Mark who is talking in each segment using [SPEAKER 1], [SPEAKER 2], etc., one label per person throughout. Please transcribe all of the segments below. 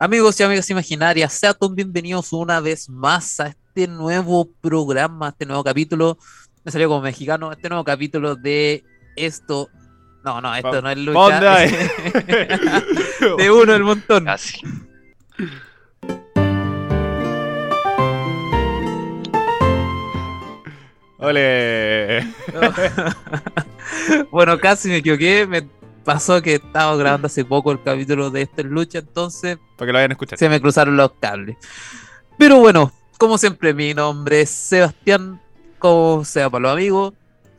[SPEAKER 1] Amigos y amigas imaginarias, sean bienvenidos una vez más a este nuevo programa, a este nuevo capítulo. Me salió como mexicano, este nuevo capítulo de esto. No, no, esto no es lucha.
[SPEAKER 2] ¿Dónde hay?
[SPEAKER 1] de uno el montón.
[SPEAKER 3] Casi.
[SPEAKER 2] Ole.
[SPEAKER 1] bueno, casi me equivoqué. Me pasó que estaba grabando hace poco el capítulo de esto en lucha, entonces
[SPEAKER 2] Para que lo vayan a escuchar.
[SPEAKER 1] se me cruzaron los cables. Pero bueno, como siempre, mi nombre es Sebastián, como sea para los amigos.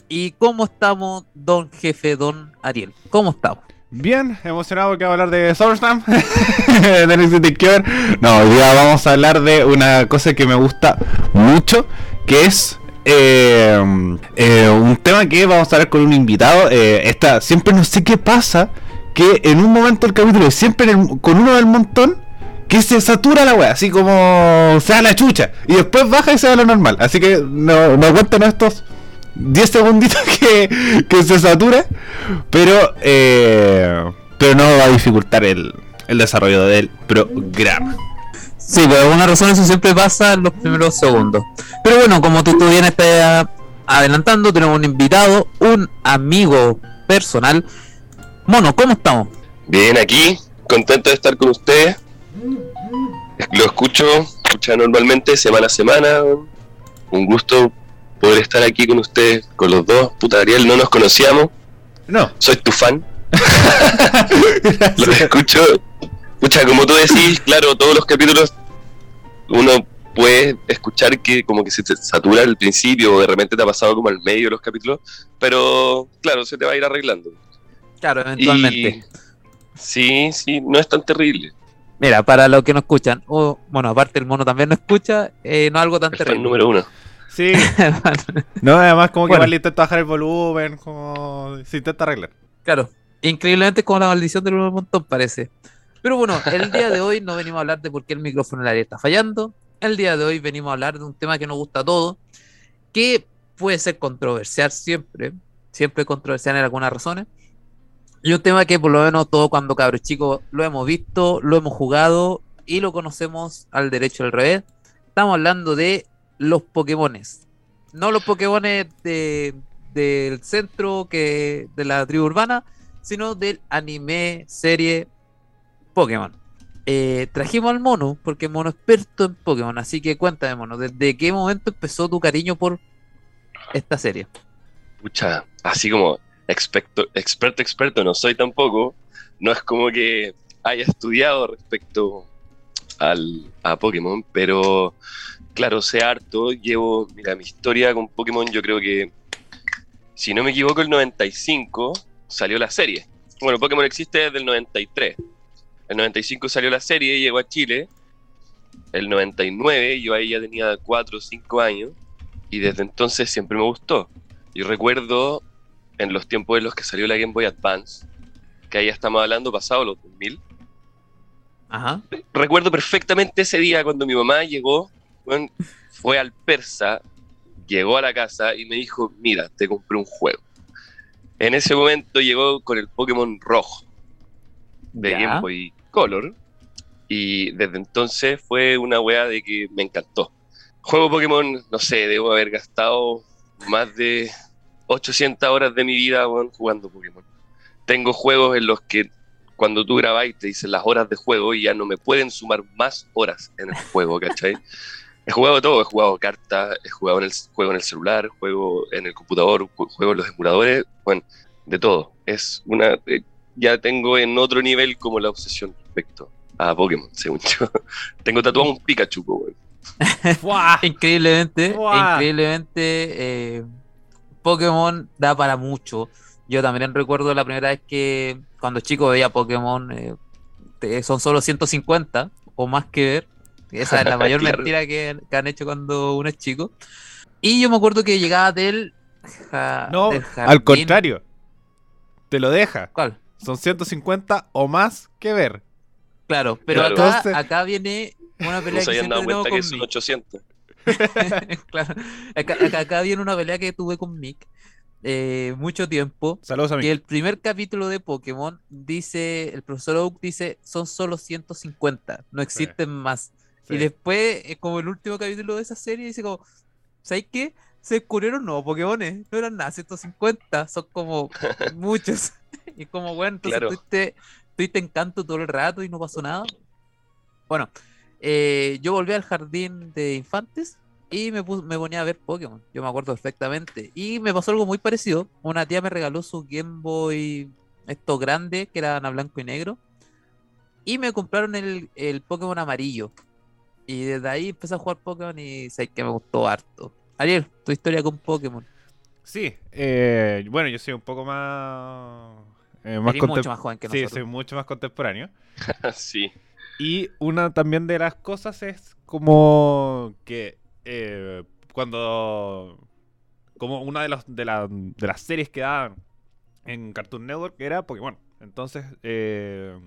[SPEAKER 1] ¿Y cómo estamos, don jefe, don Ariel? ¿Cómo estamos?
[SPEAKER 2] Bien, emocionado porque vamos a hablar de SummerSlam. de NXT. No, hoy día vamos a hablar de una cosa que me gusta mucho, que es eh, eh, un tema que vamos a hablar con un invitado. Eh, siempre no sé qué pasa, que en un momento del capítulo, siempre con uno del montón, que se satura la wea, así como se da la chucha, y después baja y se da lo normal. Así que no, no estos 10 segunditos que, que se satura, pero, eh, pero no va a dificultar el, el desarrollo del programa.
[SPEAKER 1] Sí, por alguna razón eso siempre pasa en los primeros segundos. Pero bueno, como tú, tú bien estás adelantando, tenemos un invitado, un amigo personal. Mono, ¿cómo estamos?
[SPEAKER 3] Bien, aquí, contento de estar con ustedes. Lo escucho, escucha normalmente semana a semana. Un gusto poder estar aquí con ustedes, con los dos. Puta, Ariel, no nos conocíamos.
[SPEAKER 2] No,
[SPEAKER 3] Soy tu fan. Los escucho. Pucha, como tú decís, claro, todos los capítulos uno puede escuchar que como que se te satura al principio o de repente te ha pasado como al medio de los capítulos, pero claro, se te va a ir arreglando.
[SPEAKER 1] Claro, eventualmente.
[SPEAKER 3] Y- Sí, sí, no es tan terrible.
[SPEAKER 1] Mira, para los que no escuchan, o bueno, aparte el mono también no escucha, eh, no algo tan
[SPEAKER 3] El fan
[SPEAKER 1] terrible.
[SPEAKER 3] número uno.
[SPEAKER 2] sí. No, además como que
[SPEAKER 1] Bueno.
[SPEAKER 2] intenta bajar el volumen, como se intenta arreglar.
[SPEAKER 1] Claro, increíblemente es como la maldición del montón parece. Pero bueno, el día de hoy no venimos a hablar de por qué el micrófono en el área está fallando. El día de hoy venimos a hablar de un tema que nos gusta a todos, que puede ser controversial siempre, siempre controversial en algunas razones. Y un tema que por lo menos todos cuando cabros chicos lo hemos visto, lo hemos jugado y lo conocemos al derecho al revés. Estamos hablando de los Pokémones. No los Pokémones de, del centro que de la tribu urbana, sino del anime, serie Pokémon. Eh, trajimos al mono, porque es mono experto en Pokémon, así que cuéntame, mono, ¿desde qué momento empezó tu cariño por esta serie?
[SPEAKER 3] Pucha, así como experto, experto, experto, no soy tampoco. No es como que haya estudiado respecto al, a Pokémon, pero claro, sé harto. Llevo, mira, mi historia con Pokémon, yo creo que, si no me equivoco, el 95 salió la serie. Bueno, Pokémon existe desde el 93. El 95 salió la serie, llegó a Chile. El 99, yo ahí ya tenía 4 o 5 años. Y desde entonces siempre me gustó. Y recuerdo en los tiempos en los que salió la Game Boy Advance, que ahí ya estamos hablando pasado los 2000.
[SPEAKER 1] Ajá.
[SPEAKER 3] Recuerdo perfectamente ese día cuando mi mamá llegó, fue al persa, llegó a la casa y me dijo, mira, te compré un juego. En ese momento llegó con el Pokémon rojo de
[SPEAKER 1] Ya.
[SPEAKER 3] Game Boy Color. Y desde entonces fue una weá de que me encantó. Juego Pokémon, no sé, debo haber gastado más de 800 horas de mi vida jugando Pokémon. Tengo juegos en los que cuando tú grabáis te dicen las horas de juego y ya no me pueden sumar más horas en el juego, ¿cachai? He jugado todo, he jugado cartas, he jugado en el juego en el celular, juego en el computador, ju- juego en los emuladores, bueno, de todo. Es una eh, ya tengo en otro nivel como la obsesión respecto a Pokémon, según yo. tengo tatuado un Pikachu.
[SPEAKER 2] ¡Fua!
[SPEAKER 1] Increíblemente, increíblemente, eh, Pokémon da para mucho. Yo también recuerdo la primera vez que cuando chico veía Pokémon, eh, te- son solo 150 o más que ver. Esa es la mayor
[SPEAKER 3] Claro.
[SPEAKER 1] mentira que, que han hecho cuando uno es chico. Y yo me acuerdo que llegaba del, ja-
[SPEAKER 2] No,
[SPEAKER 1] del
[SPEAKER 2] al contrario. Te lo deja.
[SPEAKER 1] ¿Cuál?
[SPEAKER 2] Son 150 o más que ver.
[SPEAKER 1] Claro, pero
[SPEAKER 3] Claro.
[SPEAKER 1] acá,
[SPEAKER 2] Entonces-
[SPEAKER 1] acá viene una
[SPEAKER 3] No
[SPEAKER 1] pelea
[SPEAKER 3] se
[SPEAKER 1] que siempre
[SPEAKER 3] dado cuenta
[SPEAKER 1] con
[SPEAKER 3] que son
[SPEAKER 1] Mick.
[SPEAKER 3] 800.
[SPEAKER 1] claro. Acá, acá- acá viene una pelea que tuve con Mick. eh, mucho tiempo
[SPEAKER 2] Saludos a mí.
[SPEAKER 1] que el primer capítulo de Pokémon dice, el profesor Oak dice, son solo 150, no existen más.
[SPEAKER 2] Sí.
[SPEAKER 1] Y después, eh, como el último capítulo de esa serie, dice como, ¿sabes qué? Se descubrieron nuevos Pokémones, no eran nada, 150, son como muchos. y como, bueno, entonces
[SPEAKER 3] Claro.
[SPEAKER 1] tuviste, tuviste encanto todo el rato y no pasó nada. Bueno, eh, yo volví al jardín de infantes y me, pus- me ponía a ver Pokémon, yo me acuerdo perfectamente. Y me pasó algo muy parecido, una tía me regaló su Game Boy, estos grandes, que eran a blanco y negro, y me compraron el, el Pokémon amarillo. Y desde ahí empecé a jugar Pokémon y sé que me gustó harto. Ariel, tu historia con Pokémon.
[SPEAKER 2] Sí, eh, bueno, yo soy un poco más. Eh, más
[SPEAKER 1] Eres
[SPEAKER 2] contem-
[SPEAKER 1] mucho más joven que
[SPEAKER 2] Sí,
[SPEAKER 1] nosotros.
[SPEAKER 2] soy mucho más contemporáneo.
[SPEAKER 3] sí.
[SPEAKER 2] Y una también de las cosas es como que eh, cuando. Como una de, los, de, la- de las series que daban en Cartoon Network era Pokémon. Entonces. Eh,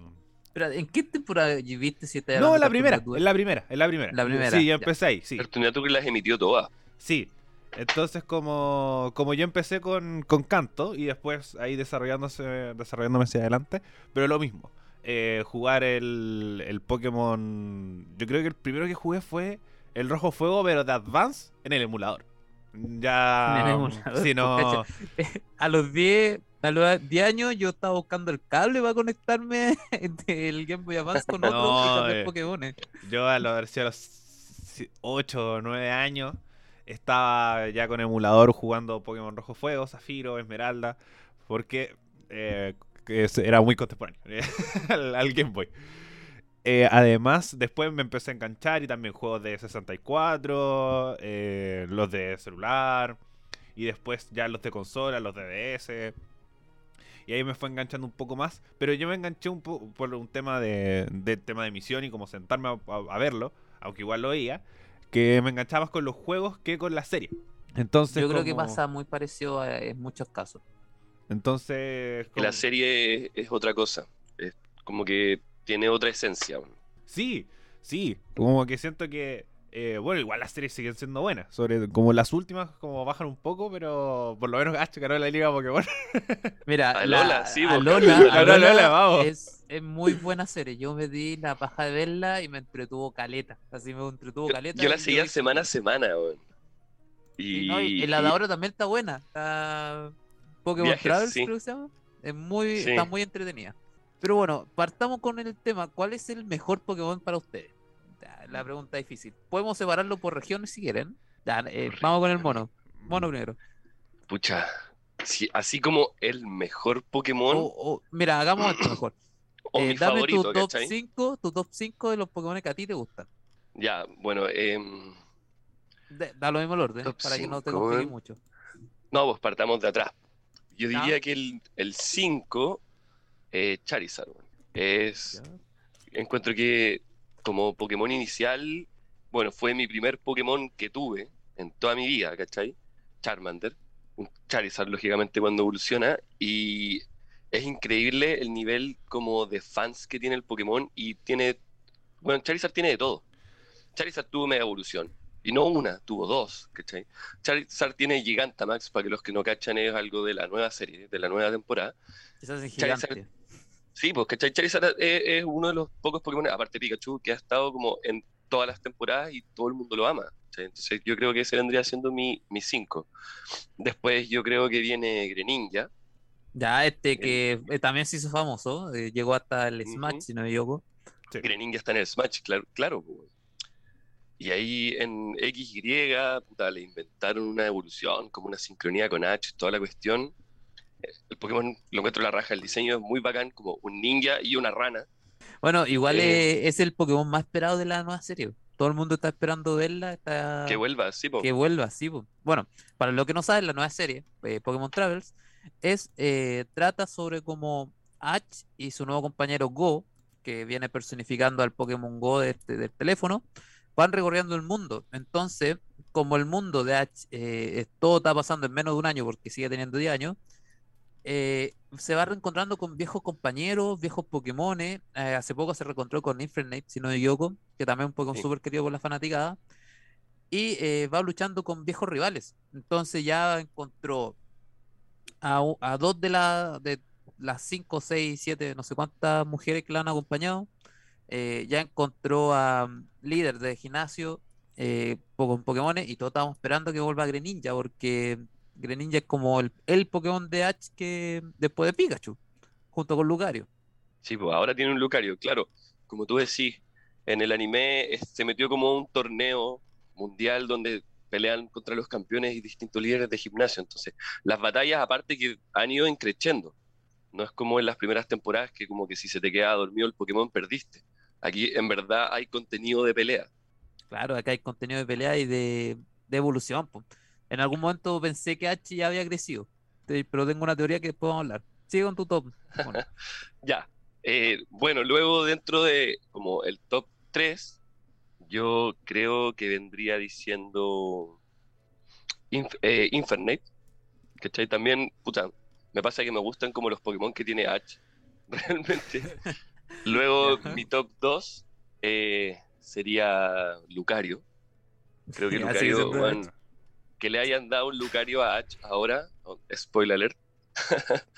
[SPEAKER 1] Pero, ¿en qué temporada viste si te
[SPEAKER 2] no, la primera, en la primera, en la primera.
[SPEAKER 1] La primera,
[SPEAKER 2] Sí, yo
[SPEAKER 1] ya.
[SPEAKER 2] empecé ahí, sí.
[SPEAKER 3] Cartoon Network las emitió todas.
[SPEAKER 2] Sí. Entonces, como, como yo empecé con, con canto y después ahí desarrollándose, desarrollándome hacia adelante, pero lo mismo. eh, jugar el, el Pokémon. Yo creo que el primero que jugué fue el Rojo Fuego, pero de Advance en el emulador. Ya.
[SPEAKER 1] El
[SPEAKER 2] Sí, no.
[SPEAKER 1] A los 10, a los 10 años yo estaba buscando el cable para conectarme del Game Boy Advance con otro
[SPEAKER 2] No,
[SPEAKER 1] y
[SPEAKER 2] eh.
[SPEAKER 1] Pokémon.
[SPEAKER 2] Yo a los, a los 8 o 9 años estaba ya con emulador jugando Pokémon Rojo Fuego, Zafiro, Esmeralda, porque eh, era muy contemporáneo al, Game Boy. Eh, además, después me empecé a enganchar y también juegos de 64, eh, los de celular, y después ya los de consola, los de DS. Y ahí me fue enganchando un poco más. Pero yo me enganché un poco por un tema de, de tema de misión y como sentarme a, a- a verlo, aunque igual lo veía, que me enganchaba más con los juegos que con la serie. Entonces,
[SPEAKER 1] Yo creo que pasa muy parecido a- en muchos casos.
[SPEAKER 2] Entonces,
[SPEAKER 3] Que la serie es, es otra cosa. Es como que tiene otra esencia.
[SPEAKER 2] Sí, sí. Como que siento que. Eh, bueno, igual las series siguen siendo buenas. Sobre, como las últimas, como bajan un poco, pero por lo menos Gacho ganó la Liga Pokémon.
[SPEAKER 1] Mira,
[SPEAKER 3] A
[SPEAKER 1] la-
[SPEAKER 3] Lola, sí,
[SPEAKER 1] a Lola,
[SPEAKER 3] Lola,
[SPEAKER 1] a
[SPEAKER 2] Lola,
[SPEAKER 1] Lola
[SPEAKER 2] Lola, vamos.
[SPEAKER 1] Es, es muy buena serie. Yo me di la paja de verla y me entretuvo caleta. Así me entretuvo caleta.
[SPEAKER 3] yo la seguía semana a semana, weón.
[SPEAKER 1] y no, y la de ahora también está buena. Está Pokémon
[SPEAKER 3] Viajes,
[SPEAKER 1] Travels,
[SPEAKER 3] sí.
[SPEAKER 1] creo que se llama. Es muy,
[SPEAKER 3] Sí.
[SPEAKER 1] está muy entretenida. Pero bueno, partamos con el tema. ¿Cuál es el mejor Pokémon para ustedes? La pregunta difícil. Podemos separarlo por regiones si quieren. Eh, vamos con el mono. Mono primero.
[SPEAKER 3] Pucha. sí, así como el mejor Pokémon
[SPEAKER 1] O- o- mira, hagamos esto mejor.
[SPEAKER 3] o
[SPEAKER 1] Eh,
[SPEAKER 3] mi
[SPEAKER 1] dame
[SPEAKER 3] favorito,
[SPEAKER 1] tu top
[SPEAKER 3] ¿cachai?
[SPEAKER 1] 5, tu top 5 de los Pokémon que a ti te gustan.
[SPEAKER 3] Ya, bueno, em,
[SPEAKER 1] De- da lo mismo el orden, para que no te compliques
[SPEAKER 3] weón.
[SPEAKER 1] mucho.
[SPEAKER 3] no, pues partamos de atrás. Yo
[SPEAKER 1] Ya.
[SPEAKER 3] diría que el, el 5, eh, Charizard. Es,
[SPEAKER 1] Ya.
[SPEAKER 3] encuentro que como Pokémon inicial, bueno, fue mi primer Pokémon que tuve en toda mi vida, ¿cachai? Charmander, un Charizard, lógicamente, cuando evoluciona, y es increíble el nivel como de fans que tiene el Pokémon, y tiene, bueno, Charizard tiene de todo. Charizard tuvo Mega Evolución, y no una, tuvo dos, ¿cachai? Charizard tiene Gigantamax, para que los que no cachan es algo de la nueva serie, de la nueva temporada.
[SPEAKER 1] Es
[SPEAKER 3] Charizard-
[SPEAKER 1] gigante.
[SPEAKER 3] Sí, pues ¿cachai? Charizard es, es uno de los pocos Pokémon, aparte de Pikachu, que ha estado como en todas las temporadas y todo el mundo lo ama. Entonces yo creo que ese vendría siendo mi 5. Después yo creo que viene Greninja.
[SPEAKER 1] Ya, este que eh, también se hizo famoso, eh, llegó hasta el. Smash, si no me equivoco.
[SPEAKER 2] Sí.
[SPEAKER 3] Greninja está en el Smash, claro, claro. Y ahí en XY, puta, le inventaron una evolución, como una sincronía con H, toda la cuestión. El Pokémon lo encuentro la raja, el diseño es muy bacán, como un ninja y una rana.
[SPEAKER 1] Bueno, igual
[SPEAKER 3] Eh.
[SPEAKER 1] es el Pokémon más esperado de la nueva serie. Todo el mundo está esperando verla, está...
[SPEAKER 3] Que vuelva, sí, po.
[SPEAKER 1] que vuelva, sí. po. Bueno, para lo que no saben, la nueva serie, eh, Pokémon Travels, es eh, trata sobre cómo Ash y su nuevo compañero Go, que viene personificando al Pokémon Go de este- del teléfono, van recorriendo el mundo. Entonces, como el mundo de Ash, eh, todo está pasando en menos de un año porque sigue teniendo 10 años, eh, se va reencontrando con viejos compañeros, viejos Pokémones. Eh, hace poco se reencontró con Infernape, si no me equivoco, que también es un Pokémon
[SPEAKER 3] Sí.
[SPEAKER 1] súper querido por la fanaticada. Y eh, va luchando con viejos rivales. Entonces ya encontró a, dos de, la, de las cinco, seis, siete, no sé cuántas mujeres que la han acompañado. Eh, ya encontró a mm, líder de gimnasio con Pokémon y todos estábamos esperando que vuelva Greninja porque Greninja es como el, el Pokémon de Ash que después de Pikachu, junto con Lucario.
[SPEAKER 3] Sí, pues ahora tiene un Lucario, claro. Como tú decís, en el anime se metió como un torneo mundial donde pelean contra los campeones y distintos líderes de gimnasio. Entonces, las batallas aparte que han ido increciendo. No es como en las primeras temporadas que como que si se te queda dormido el Pokémon perdiste. Aquí en verdad hay contenido de pelea.
[SPEAKER 1] Claro, acá hay contenido de pelea y de, de evolución. En algún momento pensé que Ash ya había crecido, pero tengo una teoría que después vamos a hablar. Sigue con tu top. Bueno,
[SPEAKER 3] Ya. Eh, bueno, luego dentro de como el top 3, yo creo que vendría diciendo Inf- eh, Infernape. ¿Cachai? También, puta, me pasa que me gustan como los Pokémon que tiene Ash, realmente. Luego mi top 2 eh, sería Lucario. Creo que Lucario. Que le hayan dado un Lucario a Ash ahora, spoiler alert,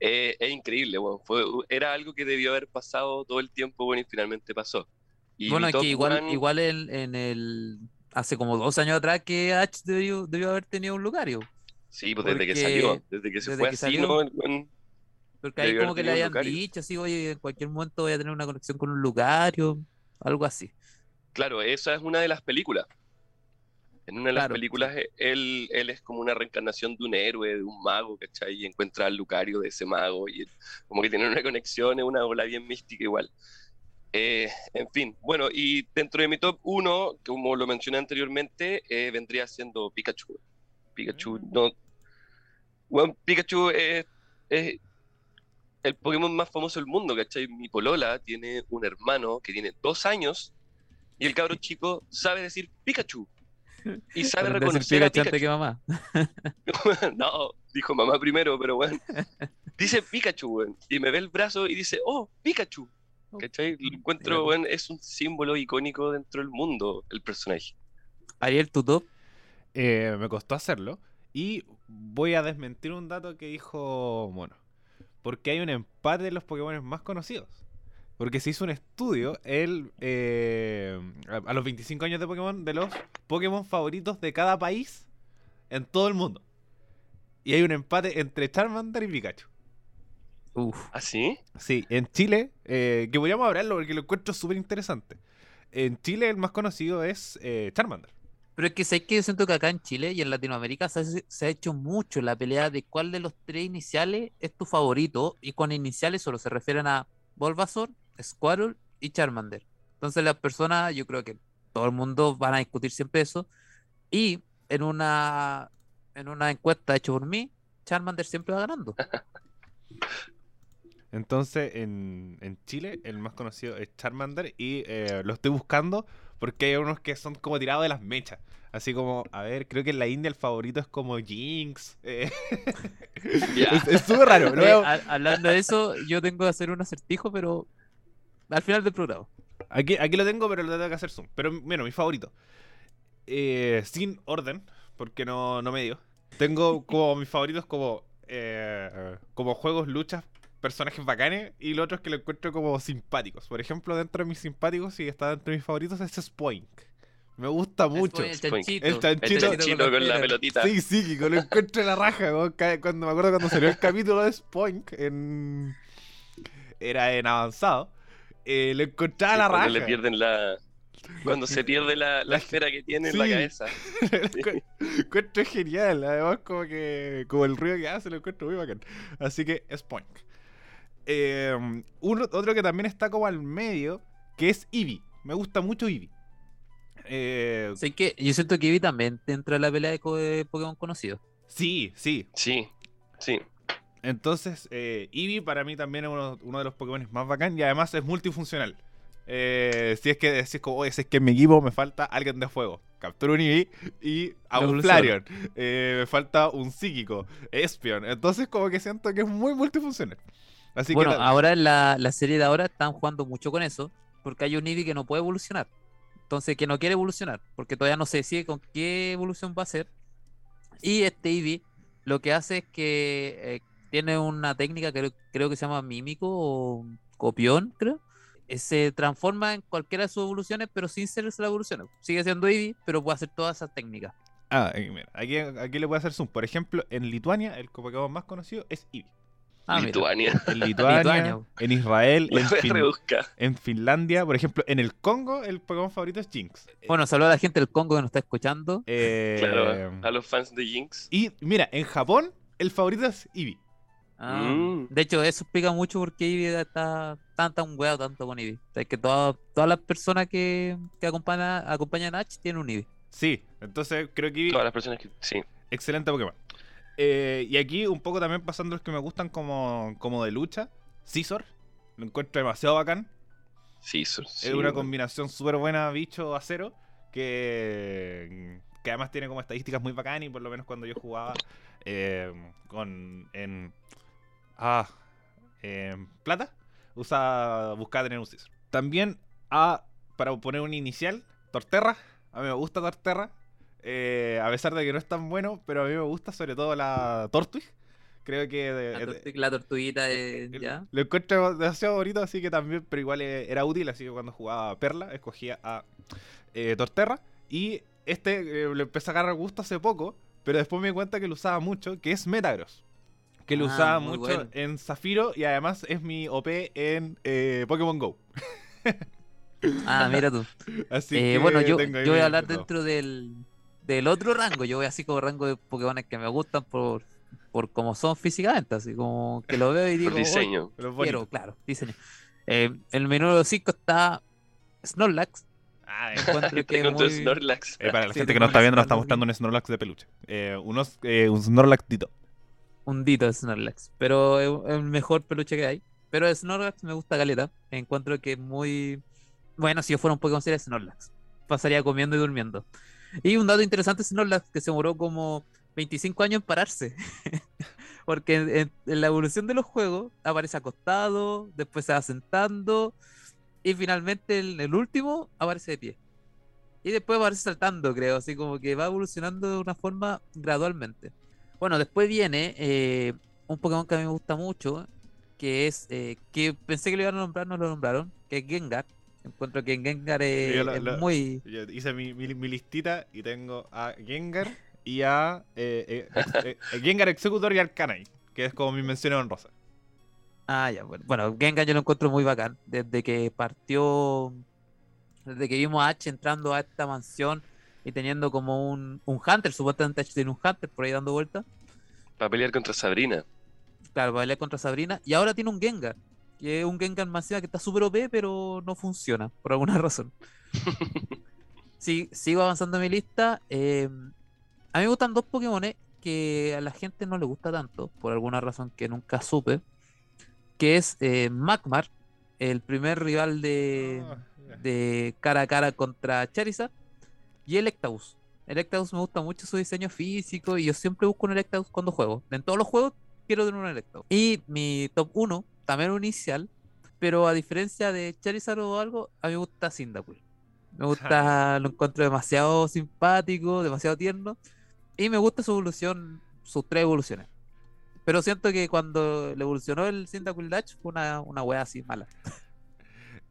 [SPEAKER 3] eh, es increíble, weón. Fue, era algo que debió haber pasado todo el tiempo, bueno, y finalmente pasó. Y
[SPEAKER 1] Bueno, que igual,
[SPEAKER 3] one-
[SPEAKER 1] igual en, en el hace como dos años atrás que Ash debió, debió haber tenido un Lucario.
[SPEAKER 3] Sí, pues desde que
[SPEAKER 1] porque
[SPEAKER 3] salió, desde que se
[SPEAKER 1] desde
[SPEAKER 3] fue
[SPEAKER 1] que
[SPEAKER 3] así,
[SPEAKER 1] salió-
[SPEAKER 3] ¿no?
[SPEAKER 1] Porque ahí como que le
[SPEAKER 3] Lucario.
[SPEAKER 1] dicho así, oye, en cualquier momento voy a tener una conexión con un Lucario, algo así.
[SPEAKER 3] Claro, esa es una de las películas. En una de las
[SPEAKER 1] Claro,
[SPEAKER 3] películas eh, él, él es como una reencarnación de un héroe, de un mago, ¿cachai? Y encuentra al Lucario de ese mago y como que tienen una conexión, es una ola bien mística igual. Eh, en fin, bueno, y dentro de mi top 1, como lo mencioné anteriormente, eh, vendría siendo Pikachu. Pikachu,
[SPEAKER 1] Mm.
[SPEAKER 3] no... Bueno, Pikachu es, es el Pokémon más famoso del mundo, ¿cachai? Mi polola tiene un hermano que tiene dos años y el cabro chico sabe decir Pikachu y
[SPEAKER 1] a decir
[SPEAKER 3] reconocer a
[SPEAKER 1] Pikachu que mamá.
[SPEAKER 3] no, dijo mamá primero, pero bueno. Dice Pikachu, weón. Y me ve el brazo y dice, oh, Pikachu. ¿Cachai? Lo encuentro, weón, es un símbolo icónico dentro del mundo, el personaje.
[SPEAKER 1] Ariel, tu top.
[SPEAKER 2] Eh, me costó hacerlo. Y voy a desmentir un dato que dijo Mono. Porque hay un empate de los Pokémon más conocidos. Porque se hizo un estudio el, eh, a, los 25 años de Pokémon de los Pokémon favoritos de cada país en todo el mundo. Y hay un empate entre Charmander y Pikachu.
[SPEAKER 1] Uf.
[SPEAKER 3] ¿Así?
[SPEAKER 2] Sí, en Chile, eh, que podríamos hablarlo porque lo encuentro súper interesante. En Chile el más conocido es eh, Charmander.
[SPEAKER 1] Pero es que sé que yo siento que acá en Chile y en Latinoamérica se, hace- se ha hecho mucho la pelea de cuál de los tres iniciales es tu favorito. Y con iniciales solo se refieren a Bulbasaur, Squirtle y Charmander. Entonces las personas, yo creo que todo el mundo van a discutir siempre eso. Y en una, en una encuesta hecha por mí, Charmander siempre va ganando.
[SPEAKER 2] Entonces, en, en Chile, el más conocido es Charmander y eh, lo estoy buscando porque hay unos que son como tirados de las mechas. Así como, a ver, creo que en la India el favorito es como Jinx. eh. Es súper raro.
[SPEAKER 1] Eh, hablando de eso, yo tengo que hacer un acertijo, pero al final del programa.
[SPEAKER 2] Aquí, aquí lo tengo, pero lo tengo que hacer zoom. Pero bueno, mi favorito. Eh, sin orden, porque no, no me dio. Tengo como mis favoritos como, eh, como juegos, luchas, personajes bacanes y los otros que lo encuentro como simpáticos. Por ejemplo, dentro de mis simpáticos y está dentro de mis favoritos es Spoink. Me gusta mucho.
[SPEAKER 1] El
[SPEAKER 3] Spoink.
[SPEAKER 1] chanchito.
[SPEAKER 2] El chanchito.
[SPEAKER 3] El chanchito con la pelotita.
[SPEAKER 2] Sí, psíquico, lo encuentro en la raja. Cuando me acuerdo cuando salió el capítulo de Spoink en. Era en avanzado. Eh, lo encontraba a la
[SPEAKER 3] cuando
[SPEAKER 2] raja.
[SPEAKER 3] le pierden la... Cuando se pierde la, la esfera que tiene en la
[SPEAKER 2] Sí.
[SPEAKER 3] cabeza.
[SPEAKER 2] Lo encuentro genial. Además, como que. Como el ruido que hace, lo encuentro muy bacán. Así que, Spoink. Eh, uno, otro que también está como al medio, que es Eevee. Me gusta mucho Eevee. Eh,
[SPEAKER 1] Sé que yo siento que Eevee también entra en la pelea de, Pokémon conocidos.
[SPEAKER 2] sí, sí.
[SPEAKER 3] Sí, sí.
[SPEAKER 2] Entonces, eh, Eevee para mí también es uno, uno de los Pokémon más bacán y además es multifuncional. Eh, si es que si es como, oye, si es que en mi equipo me falta alguien de fuego, capturo un Eevee y a un. Flareon. Eh, me falta un psíquico, Espion. Entonces, como que siento que es muy multifuncional. Así
[SPEAKER 1] bueno,
[SPEAKER 2] que la-
[SPEAKER 1] ahora en la, la serie de ahora están jugando mucho con eso, porque hay un Eevee que no puede evolucionar. Entonces, que no quiere evolucionar, porque todavía no se decide con qué evolución va a ser. Y este Eevee lo que hace es que eh, tiene una técnica que creo, creo que se llama mímico o copión, creo. Eh, Se transforma en cualquiera de sus evoluciones, pero sin ser las evoluciones. Sigue siendo Eevee, pero puede hacer todas esas técnicas.
[SPEAKER 2] Ah, eh, mira, aquí, aquí le voy a hacer zoom. Por ejemplo, en Lituania, el Pokémon más conocido es Eevee.
[SPEAKER 1] Ah.
[SPEAKER 3] Lituania.
[SPEAKER 2] En Lituania,
[SPEAKER 1] Lituania.
[SPEAKER 2] en Israel,
[SPEAKER 3] La
[SPEAKER 2] en, Fin- Finlandia, por ejemplo, en el Congo, el Pokémon favorito es Jinx.
[SPEAKER 1] Bueno, saludo a la gente del Congo que nos está escuchando.
[SPEAKER 2] Eh,
[SPEAKER 3] Claro, a los fans de Jinx.
[SPEAKER 2] Y mira, en Japón, el favorito es Eevee.
[SPEAKER 1] Ah,
[SPEAKER 3] Mm.
[SPEAKER 1] De hecho, eso explica mucho por qué Eevee está tan tan weado tanto con Eevee. O sea, que todas todas las personas que, que acompañan, acompañan a Ash tienen un Eevee.
[SPEAKER 2] Sí, entonces creo que Eevee
[SPEAKER 3] Todas las personas que. Sí.
[SPEAKER 2] Excelente Pokémon. Eh, y aquí un poco también pasando los que me gustan como, como de lucha. Scizor. Lo encuentro demasiado bacán.
[SPEAKER 3] So- sí,
[SPEAKER 2] es una
[SPEAKER 3] bueno.
[SPEAKER 2] combinación súper buena bicho acero. Que, que además tiene como estadísticas muy bacanas. Y por lo menos cuando yo jugaba eh, con en ah, en plata, usaba, buscaba tener un Scizor. También a, para poner un inicial, Torterra. A mí me gusta Torterra. eh, a pesar de que no es tan bueno, pero a mí me gusta sobre todo la Tortwig. Creo que de-
[SPEAKER 1] La,
[SPEAKER 2] de-
[SPEAKER 1] tortu- la tortuguita
[SPEAKER 2] el-
[SPEAKER 1] ya.
[SPEAKER 2] Lo encuentro demasiado bonito, así que también, pero igual eh, era útil, así que cuando jugaba Perla, escogía a eh, Torterra. Y este eh, le empecé a agarrar gusto hace poco, pero después me di cuenta que lo usaba mucho, que es Metagross. Que lo
[SPEAKER 1] Ah,
[SPEAKER 2] usaba mucho
[SPEAKER 1] bueno.
[SPEAKER 2] en Zafiro y además es mi OP en eh, Pokémon Go.
[SPEAKER 1] Ah, mira tú.
[SPEAKER 2] Así
[SPEAKER 1] Eh,
[SPEAKER 2] que
[SPEAKER 1] bueno, yo, yo voy a hablar dentro del, del otro rango. Yo voy así como rango de Pokémon que me gustan por, por cómo son físicamente. Así como que lo veo y digo,
[SPEAKER 3] Por
[SPEAKER 1] "Oye,
[SPEAKER 3] diseño.
[SPEAKER 2] Los
[SPEAKER 1] quiero, claro, diseño. Eh, en el menú 5 está Snorlax.
[SPEAKER 2] Ah, eh.
[SPEAKER 1] Encuentro que muy-
[SPEAKER 3] Snorlax.
[SPEAKER 2] Eh, para la
[SPEAKER 1] Sí,
[SPEAKER 2] gente que no está viendo, nos está mostrando un Snorlax de peluche. Eh, unos, eh, un Snorlax Dito.
[SPEAKER 1] Hundito Snorlax, pero es el mejor peluche que hay. Pero Snorlax me gusta caleta. Encuentro que es muy. Bueno, si yo fuera un Pokémon sería Snorlax. Pasaría comiendo y durmiendo. Y un dato interesante de Snorlax que se demoró como 25 años en pararse. Porque en, en- en la evolución de los juegos aparece acostado, después se va sentando. Y finalmente el, el último aparece de pie. Y después aparece saltando, creo. Así como que va evolucionando de una forma gradualmente. Bueno, después viene eh, un Pokémon que a mí me gusta mucho, que es, eh, que pensé que lo iban a nombrar, no lo nombraron, que es Gengar. Encuentro que Gengar es,
[SPEAKER 2] Yo lo-
[SPEAKER 1] es
[SPEAKER 2] lo-
[SPEAKER 1] muy...
[SPEAKER 2] Yo hice mi, mi- mi listita y tengo a Gengar y a eh, eh, Gengar Executor y Arcanine, que es como mi mención honrosa.
[SPEAKER 1] Ah, ya, bueno. Bueno, Gengar yo lo encuentro muy bacán. Desde que partió, desde que vimos a Ash entrando a esta mansión y teniendo como un, un Hunter, supuestamente tiene un Hunter por ahí dando vueltas.
[SPEAKER 3] Para pelear contra Sabrina.
[SPEAKER 1] Claro, para pelear contra Sabrina. Y ahora tiene un Gengar. Que es un Gengar masiva que está súper OP, pero no funciona, por alguna razón. Sí, sigo avanzando en mi lista. eh, a mí me gustan dos Pokémon que a la gente no le gusta tanto, por alguna razón que nunca supe. Que es eh, Magmar, el primer rival de,
[SPEAKER 2] Ah,
[SPEAKER 1] de cara a cara contra Charizard. Y Electabuzz. Electabuzz me gusta mucho su diseño físico y yo siempre busco un Electabuzz cuando juego. En todos los juegos quiero tener un Electabuzz. Y mi top 1, también un inicial, pero a diferencia de Charizard o algo, a mí me gusta Cyndaquil. Me gusta, lo encuentro demasiado simpático, demasiado tierno. Y me gusta su evolución, sus tres evoluciones. Pero siento que cuando le evolucionó el Cyndaquil Dash fue una, una wea así mala.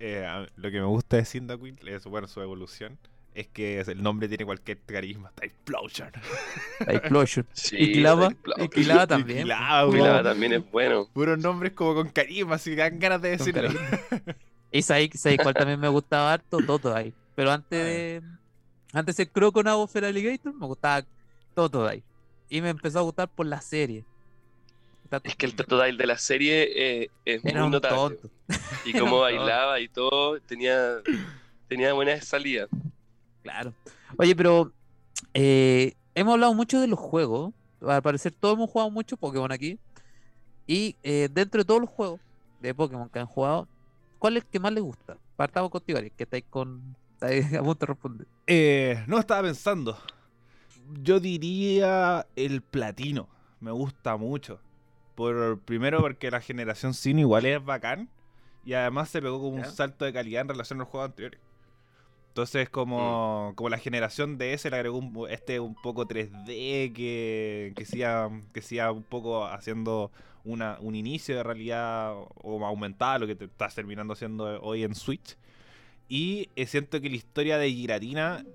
[SPEAKER 2] Eh, lo que me gusta de Cyndaquil es bueno, su evolución. Es que el nombre tiene cualquier carisma. Explosion.
[SPEAKER 1] La Explosion.
[SPEAKER 3] Sí,
[SPEAKER 1] y y también.
[SPEAKER 2] weón.
[SPEAKER 3] también es bueno.
[SPEAKER 2] Puros nombres como con carisma, así que dan ganas de decirlo.
[SPEAKER 1] Y sabéis cuál también me gustaba harto, Totodile. Pero antes de. Antes de Croconavo Feraligator, me gustaba Totodile. Y me empezó a gustar por la serie.
[SPEAKER 3] Es que el Totodile de la serie eh, es
[SPEAKER 1] Era
[SPEAKER 3] muy
[SPEAKER 1] un
[SPEAKER 3] notable.
[SPEAKER 1] tonto.
[SPEAKER 3] Y cómo bailaba y todo, tenía, tenía buenas salidas.
[SPEAKER 1] Claro. Oye, pero eh, hemos hablado mucho de los juegos. Al parecer todos hemos jugado mucho Pokémon aquí. Y eh, dentro de todos los juegos de Pokémon que han jugado, ¿cuál es el que más les gusta? Partamos contigo, Ari, que estáis con. estáis a punto de responder.
[SPEAKER 2] Eh, no estaba pensando. Yo diría el platino. Me gusta mucho. Por, primero porque la generación Sin igual es bacán. Y además se pegó como
[SPEAKER 1] Ya.
[SPEAKER 2] un salto de calidad en relación a los juegos anteriores. Entonces, como, como la generación de ese le agregó un- este un poco 3D que, que siga, que siga un poco haciendo una, un inicio de realidad o aumentada, lo que te estás terminando haciendo hoy en Switch. Y eh, siento que la historia de Giratina,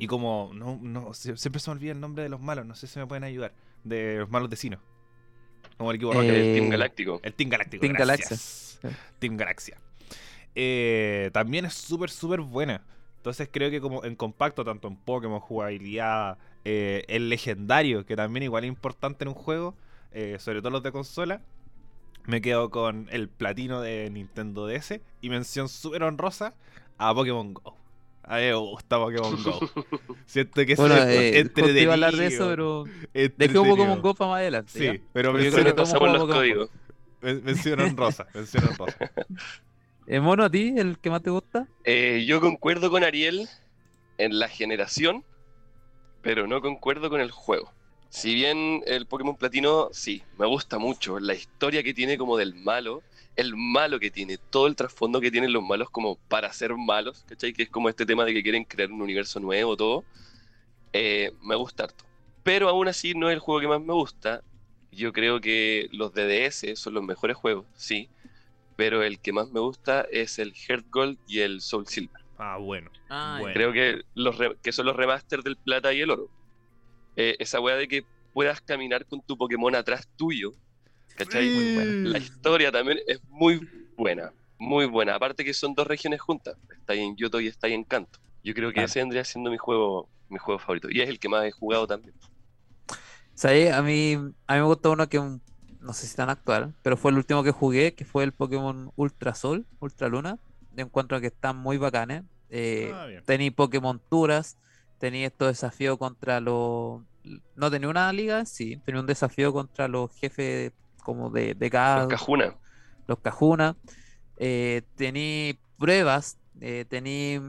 [SPEAKER 2] y como no, no, sie- siempre se me olvida el nombre de los malos, no sé si me pueden ayudar, de los malos vecinos. Como el equipo Rocket.
[SPEAKER 3] El
[SPEAKER 1] Eh,
[SPEAKER 3] Team Galáctico.
[SPEAKER 2] El Team Galáctico.
[SPEAKER 1] Team
[SPEAKER 2] gracias.
[SPEAKER 1] Galaxia.
[SPEAKER 2] Team Galaxia. Eh, también es súper, súper buena. Entonces creo que como en compacto, tanto en Pokémon, jugabilidad, eh, el legendario, que también igual es importante en un juego, eh, sobre todo los de consola, me quedo con el platino de Nintendo DS y mención súper honrosa a Pokémon Go. A mí me gusta Pokémon Go. Siento que
[SPEAKER 1] Bueno,
[SPEAKER 2] es
[SPEAKER 1] eh,
[SPEAKER 2] entretenido.
[SPEAKER 1] iba a hablar de eso, pero dejé un Pokémon Go para más adelante.
[SPEAKER 2] Sí,
[SPEAKER 1] ¿ya?
[SPEAKER 2] pero
[SPEAKER 1] Porque yo creo
[SPEAKER 2] mención,
[SPEAKER 1] que todos
[SPEAKER 3] Pasamos
[SPEAKER 1] hemos
[SPEAKER 3] los códigos.
[SPEAKER 2] men- mención honrosa. Mención honrosa.
[SPEAKER 1] ¿El mono a ti, el que más te gusta?
[SPEAKER 3] Eh, yo concuerdo con Ariel en la generación, pero no concuerdo con el juego. Si bien el Pokémon Platino, sí, me gusta mucho. La historia que tiene como del malo, el malo que tiene, todo el trasfondo que tienen los malos como para ser malos, ¿cachai? Que es como este tema de que quieren crear un universo nuevo, todo. eh, me gusta harto. Pero aún así no es el juego que más me gusta. Yo creo que los DDS son los mejores juegos, sí. Pero el que más me gusta es el Heart Gold y el Soul Silver.
[SPEAKER 2] Ah, bueno.
[SPEAKER 1] Ah,
[SPEAKER 2] Bueno.
[SPEAKER 3] Creo que, los re- que son los remasters del plata y el oro. Eh, esa weá de que puedas caminar con tu Pokémon atrás tuyo. ¿Cachai?
[SPEAKER 2] Muy buena.
[SPEAKER 3] La historia también es muy buena. Muy buena. Aparte que son dos regiones juntas. Está ahí en Yoto y está ahí en Kanto. Yo creo que
[SPEAKER 1] Claro.
[SPEAKER 3] ese vendría siendo mi juego, mi juego favorito. Y es el que más he jugado también.
[SPEAKER 1] ¿Sabes? A mí, a mí me gusta uno que un- no sé si tan actual, pero fue el último que jugué, que fue el Pokémon Ultra Sol, Ultra Luna. Yo encuentro que están muy bacanes. Eh,
[SPEAKER 2] Ah.
[SPEAKER 1] Tení Pokémon Turas, tenía estos desafíos contra los... No tenía una liga, sí, tenía un desafío contra los jefes como de, de cada...
[SPEAKER 3] Los Cajuna.
[SPEAKER 1] los Cajuna. Eh, tení pruebas, eh, tení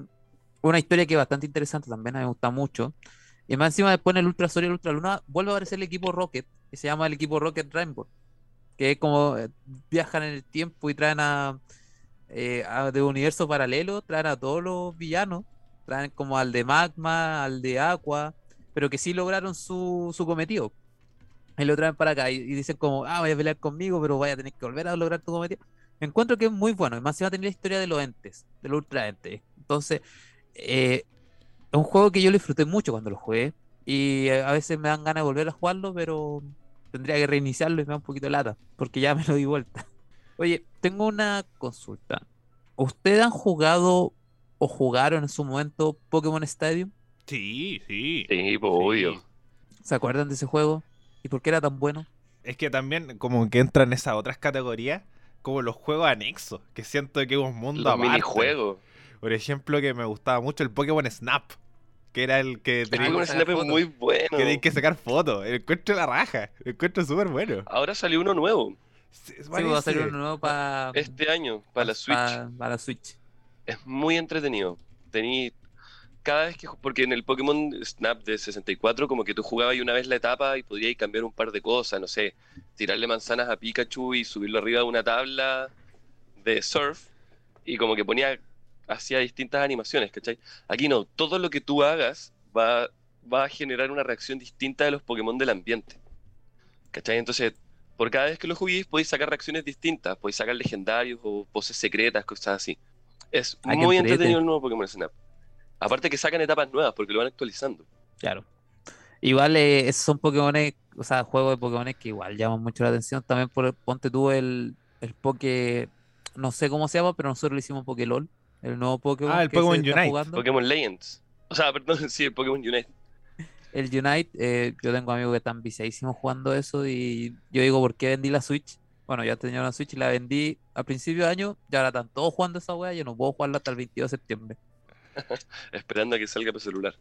[SPEAKER 1] una historia que es bastante interesante también, a mí me gusta mucho. Y más encima después en el Ultra Sol y el Ultra Luna vuelve a aparecer el equipo Rocket, que se llama el equipo Rocket Rainbow, que es como eh, viajan en el tiempo y traen a, eh, a- de universo paralelo, traen a todos los villanos, traen como al de Magma, al de Aqua, pero que sí lograron su, su cometido. Y lo traen para acá y, dicen como, ah, vaya a pelear conmigo, pero vaya a tener que volver a lograr tu cometido. Encuentro que es muy bueno, y más se va a tener la historia de los entes, de los ultra entes. Entonces, eh, es un juego que yo disfruté mucho cuando lo jugué, y eh, a veces me dan ganas de volver a jugarlo, pero tendría que reiniciarlo y me da un poquito de lata, porque ya me lo di vuelta. Oye, tengo una consulta. ¿Ustedes han jugado o jugaron en su momento Pokémon Stadium?
[SPEAKER 2] Sí, sí.
[SPEAKER 3] Sí, pues,
[SPEAKER 2] Sí.
[SPEAKER 3] obvio.
[SPEAKER 1] ¿Se acuerdan de ese juego? ¿Y por qué era tan bueno?
[SPEAKER 2] Es que también como que entran en esas otras categorías, como los juegos anexos, que siento que es un mundo
[SPEAKER 3] Los
[SPEAKER 2] aparte.
[SPEAKER 3] minijuegos.
[SPEAKER 2] Por ejemplo, que me gustaba mucho el Pokémon Snap, que era el que
[SPEAKER 3] Pokémon
[SPEAKER 1] sacar
[SPEAKER 3] Snap muy bueno.
[SPEAKER 2] que, tenías que sacar fotos. El encuentro de la raja. El encuentro súper bueno.
[SPEAKER 3] Ahora salió uno nuevo.
[SPEAKER 2] Sí,
[SPEAKER 1] Sí, va a salir uno nuevo para
[SPEAKER 3] Este año, para la Switch.
[SPEAKER 1] Para la Switch.
[SPEAKER 3] es muy entretenido. Tení cada vez que porque en el Pokémon Snap de 64 como que tú jugabas y una vez la etapa y podías cambiar un par de cosas, no sé, tirarle manzanas a Pikachu y subirlo arriba de una tabla de surf y como que ponía hacía distintas animaciones, ¿cachai? Aquí no, todo lo que tú hagas va, va a generar una reacción distinta de los Pokémon del ambiente. ¿Cachai? Entonces, por cada vez que lo juguéis podéis sacar reacciones distintas, podéis sacar legendarios o poses secretas, cosas así. Es
[SPEAKER 1] Ah,
[SPEAKER 3] muy
[SPEAKER 1] entrete.
[SPEAKER 3] entretenido el nuevo Pokémon Snap. Aparte que sacan etapas nuevas porque lo van actualizando.
[SPEAKER 1] Claro. Igual eh, esos son Pokémon, o sea, juegos de Pokémon que igual llaman mucho la atención. También por, ponte tú el, el Poké, no sé cómo se llama, pero nosotros le hicimos Pokélol, el nuevo Pokémon
[SPEAKER 2] Ah, el
[SPEAKER 1] que se
[SPEAKER 2] Pokémon
[SPEAKER 1] está
[SPEAKER 2] Unite.
[SPEAKER 1] jugando.
[SPEAKER 3] Pokémon Legends. O sea, perdón, sí, el Pokémon Unite.
[SPEAKER 1] El Unite, eh, yo tengo amigos que están viciadísimos jugando eso y yo digo, ¿por qué vendí la Switch? Bueno, ya tenía una Switch y la vendí a principio de año y ahora están todos jugando esa wea, yo no puedo jugarla hasta el 22 de septiembre.
[SPEAKER 3] Esperando a que salga para celular.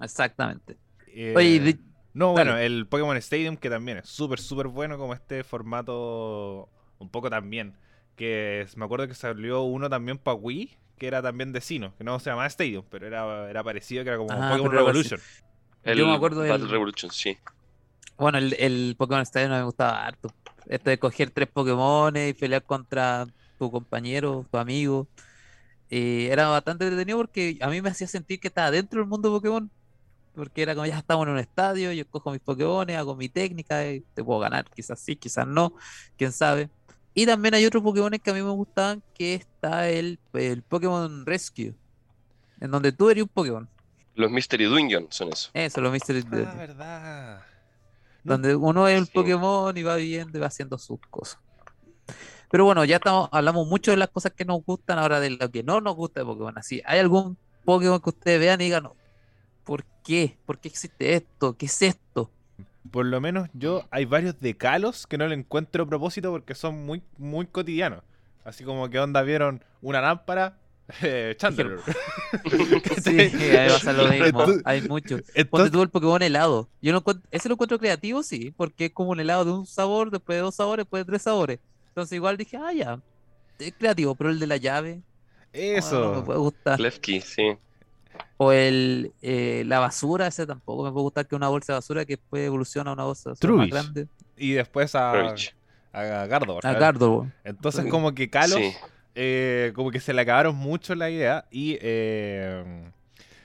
[SPEAKER 1] Exactamente.
[SPEAKER 2] Eh,
[SPEAKER 1] Oye, y de-
[SPEAKER 2] No,
[SPEAKER 1] Dale.
[SPEAKER 2] bueno, el Pokémon Stadium que también es súper, súper bueno como este formato un poco también. Que es- me acuerdo que salió uno también para Wii, que era también de Sino, que no se llamaba Stadium, pero era, era parecido, que era como
[SPEAKER 1] Ah,
[SPEAKER 2] Pokémon Revolution.
[SPEAKER 3] El
[SPEAKER 1] Yo me acuerdo del-
[SPEAKER 3] Battle Revolution, sí.
[SPEAKER 1] Bueno, el, el Pokémon Stadium me gustaba harto. Esto de coger tres Pokémon y pelear contra tu compañero, tu amigo. eh, era bastante entretenido porque a mí me hacía sentir que estaba dentro del mundo de Pokémon. Porque era como ya estamos en un estadio, yo cojo mis Pokémon, hago mi técnica, y te puedo ganar, quizás sí, quizás no, quién sabe. Y también hay otros Pokémon que a mí me gustaban, que está el, el Pokémon Rescue, en donde tú eres un Pokémon.
[SPEAKER 3] Los Mystery Dungeon son eso.
[SPEAKER 1] Eso, los Mystery
[SPEAKER 2] Ah,
[SPEAKER 1] Dungeon,
[SPEAKER 2] verdad. No,
[SPEAKER 1] donde uno es
[SPEAKER 3] Sí.
[SPEAKER 1] Pokémon y va viviendo y va haciendo sus cosas. Pero bueno, ya estamos, hablamos mucho de las cosas que nos gustan, ahora de lo que no nos gusta de Pokémon. Así, ¿hay algún Pokémon que ustedes vean y digan, "No, ¿por qué? ¿Por qué existe esto? ¿Qué es esto?
[SPEAKER 2] Por lo menos yo hay varios de Kalos que no le encuentro propósito porque son muy, muy cotidianos. Así como que onda vieron una lámpara, eh, Chandler.
[SPEAKER 1] Sí, ahí pasa lo mismo.
[SPEAKER 2] Entonces-
[SPEAKER 1] Hay muchos. Ponte
[SPEAKER 2] Entonces,
[SPEAKER 1] tú el Pokémon helado. Yo no encuentro, ese lo encuentro creativo, sí, porque es como un helado de un sabor, después de dos sabores, después de tres sabores. Entonces igual dije, ah, ya, es creativo, pero el de la llave, ah, no me
[SPEAKER 2] eso.
[SPEAKER 1] puede gustar.
[SPEAKER 3] Klefki, sí.
[SPEAKER 1] O el, eh, la basura, ese tampoco me puede gustar, que es una bolsa de basura que después evoluciona a una bolsa de basura más grande.
[SPEAKER 2] Y después a,
[SPEAKER 3] Trubbish.
[SPEAKER 2] a Gardevoir.
[SPEAKER 1] A. Gardevoir.
[SPEAKER 2] Entonces
[SPEAKER 3] Sí.
[SPEAKER 2] como que Kalos
[SPEAKER 3] Sí.
[SPEAKER 2] eh, como que se le acabaron mucho la idea y eh,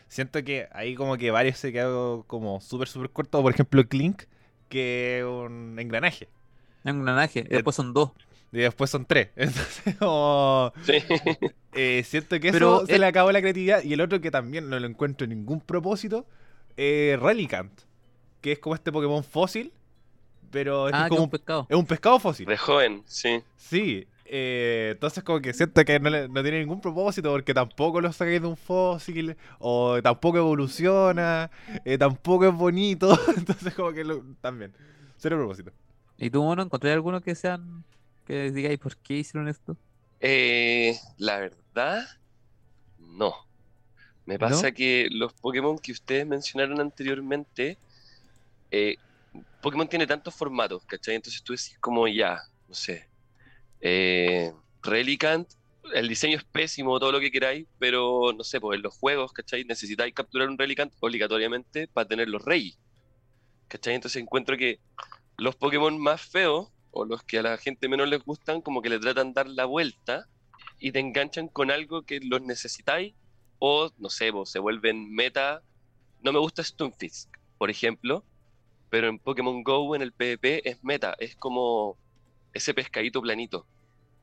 [SPEAKER 2] siento que ahí como que varios se quedaron como súper súper cortos, por ejemplo Clink, que es un engranaje.
[SPEAKER 1] Un engranaje. y Después son dos.
[SPEAKER 2] Y después son tres. Entonces, como,
[SPEAKER 3] Sí.
[SPEAKER 2] eh, siento que
[SPEAKER 1] Pero
[SPEAKER 2] eso se
[SPEAKER 1] el-
[SPEAKER 2] le acabó la creatividad. Y el otro que también no lo encuentro ningún propósito, eh, Relicanth, que es como este Pokémon fósil, pero es
[SPEAKER 1] Ah, que
[SPEAKER 2] como
[SPEAKER 1] un pescado.
[SPEAKER 2] es un pescado fósil.
[SPEAKER 3] De joven, sí.
[SPEAKER 2] Sí, eh, entonces como que siento que no, le- no tiene ningún propósito porque tampoco lo sacáis de un fósil, o tampoco evoluciona, eh, tampoco es bonito, entonces como que lo- también, cero propósito.
[SPEAKER 1] ¿Y tú, mono, encontré alguno que sean, que digáis por qué hicieron esto?
[SPEAKER 3] Eh, la verdad, no. Me pasa que los Pokémon que ustedes mencionaron anteriormente, eh, Pokémon tiene tantos formatos, ¿cachai? Entonces tú decís como ya, no sé, eh, Relicanth, el diseño es pésimo, todo lo que queráis, pero no sé, pues en los juegos, ¿cachai? Necesitáis capturar un Relicanth obligatoriamente para tener los reyes, ¿cachai? Entonces encuentro que los Pokémon más feos, o los que a la gente menos les gustan, como que le tratan de dar la vuelta y te enganchan con algo que los necesitáis, o no sé, vos, se vuelven meta. No me gusta Stunfisk, por ejemplo, pero en Pokémon Go, en el PvP, es meta, es como ese pescadito planito,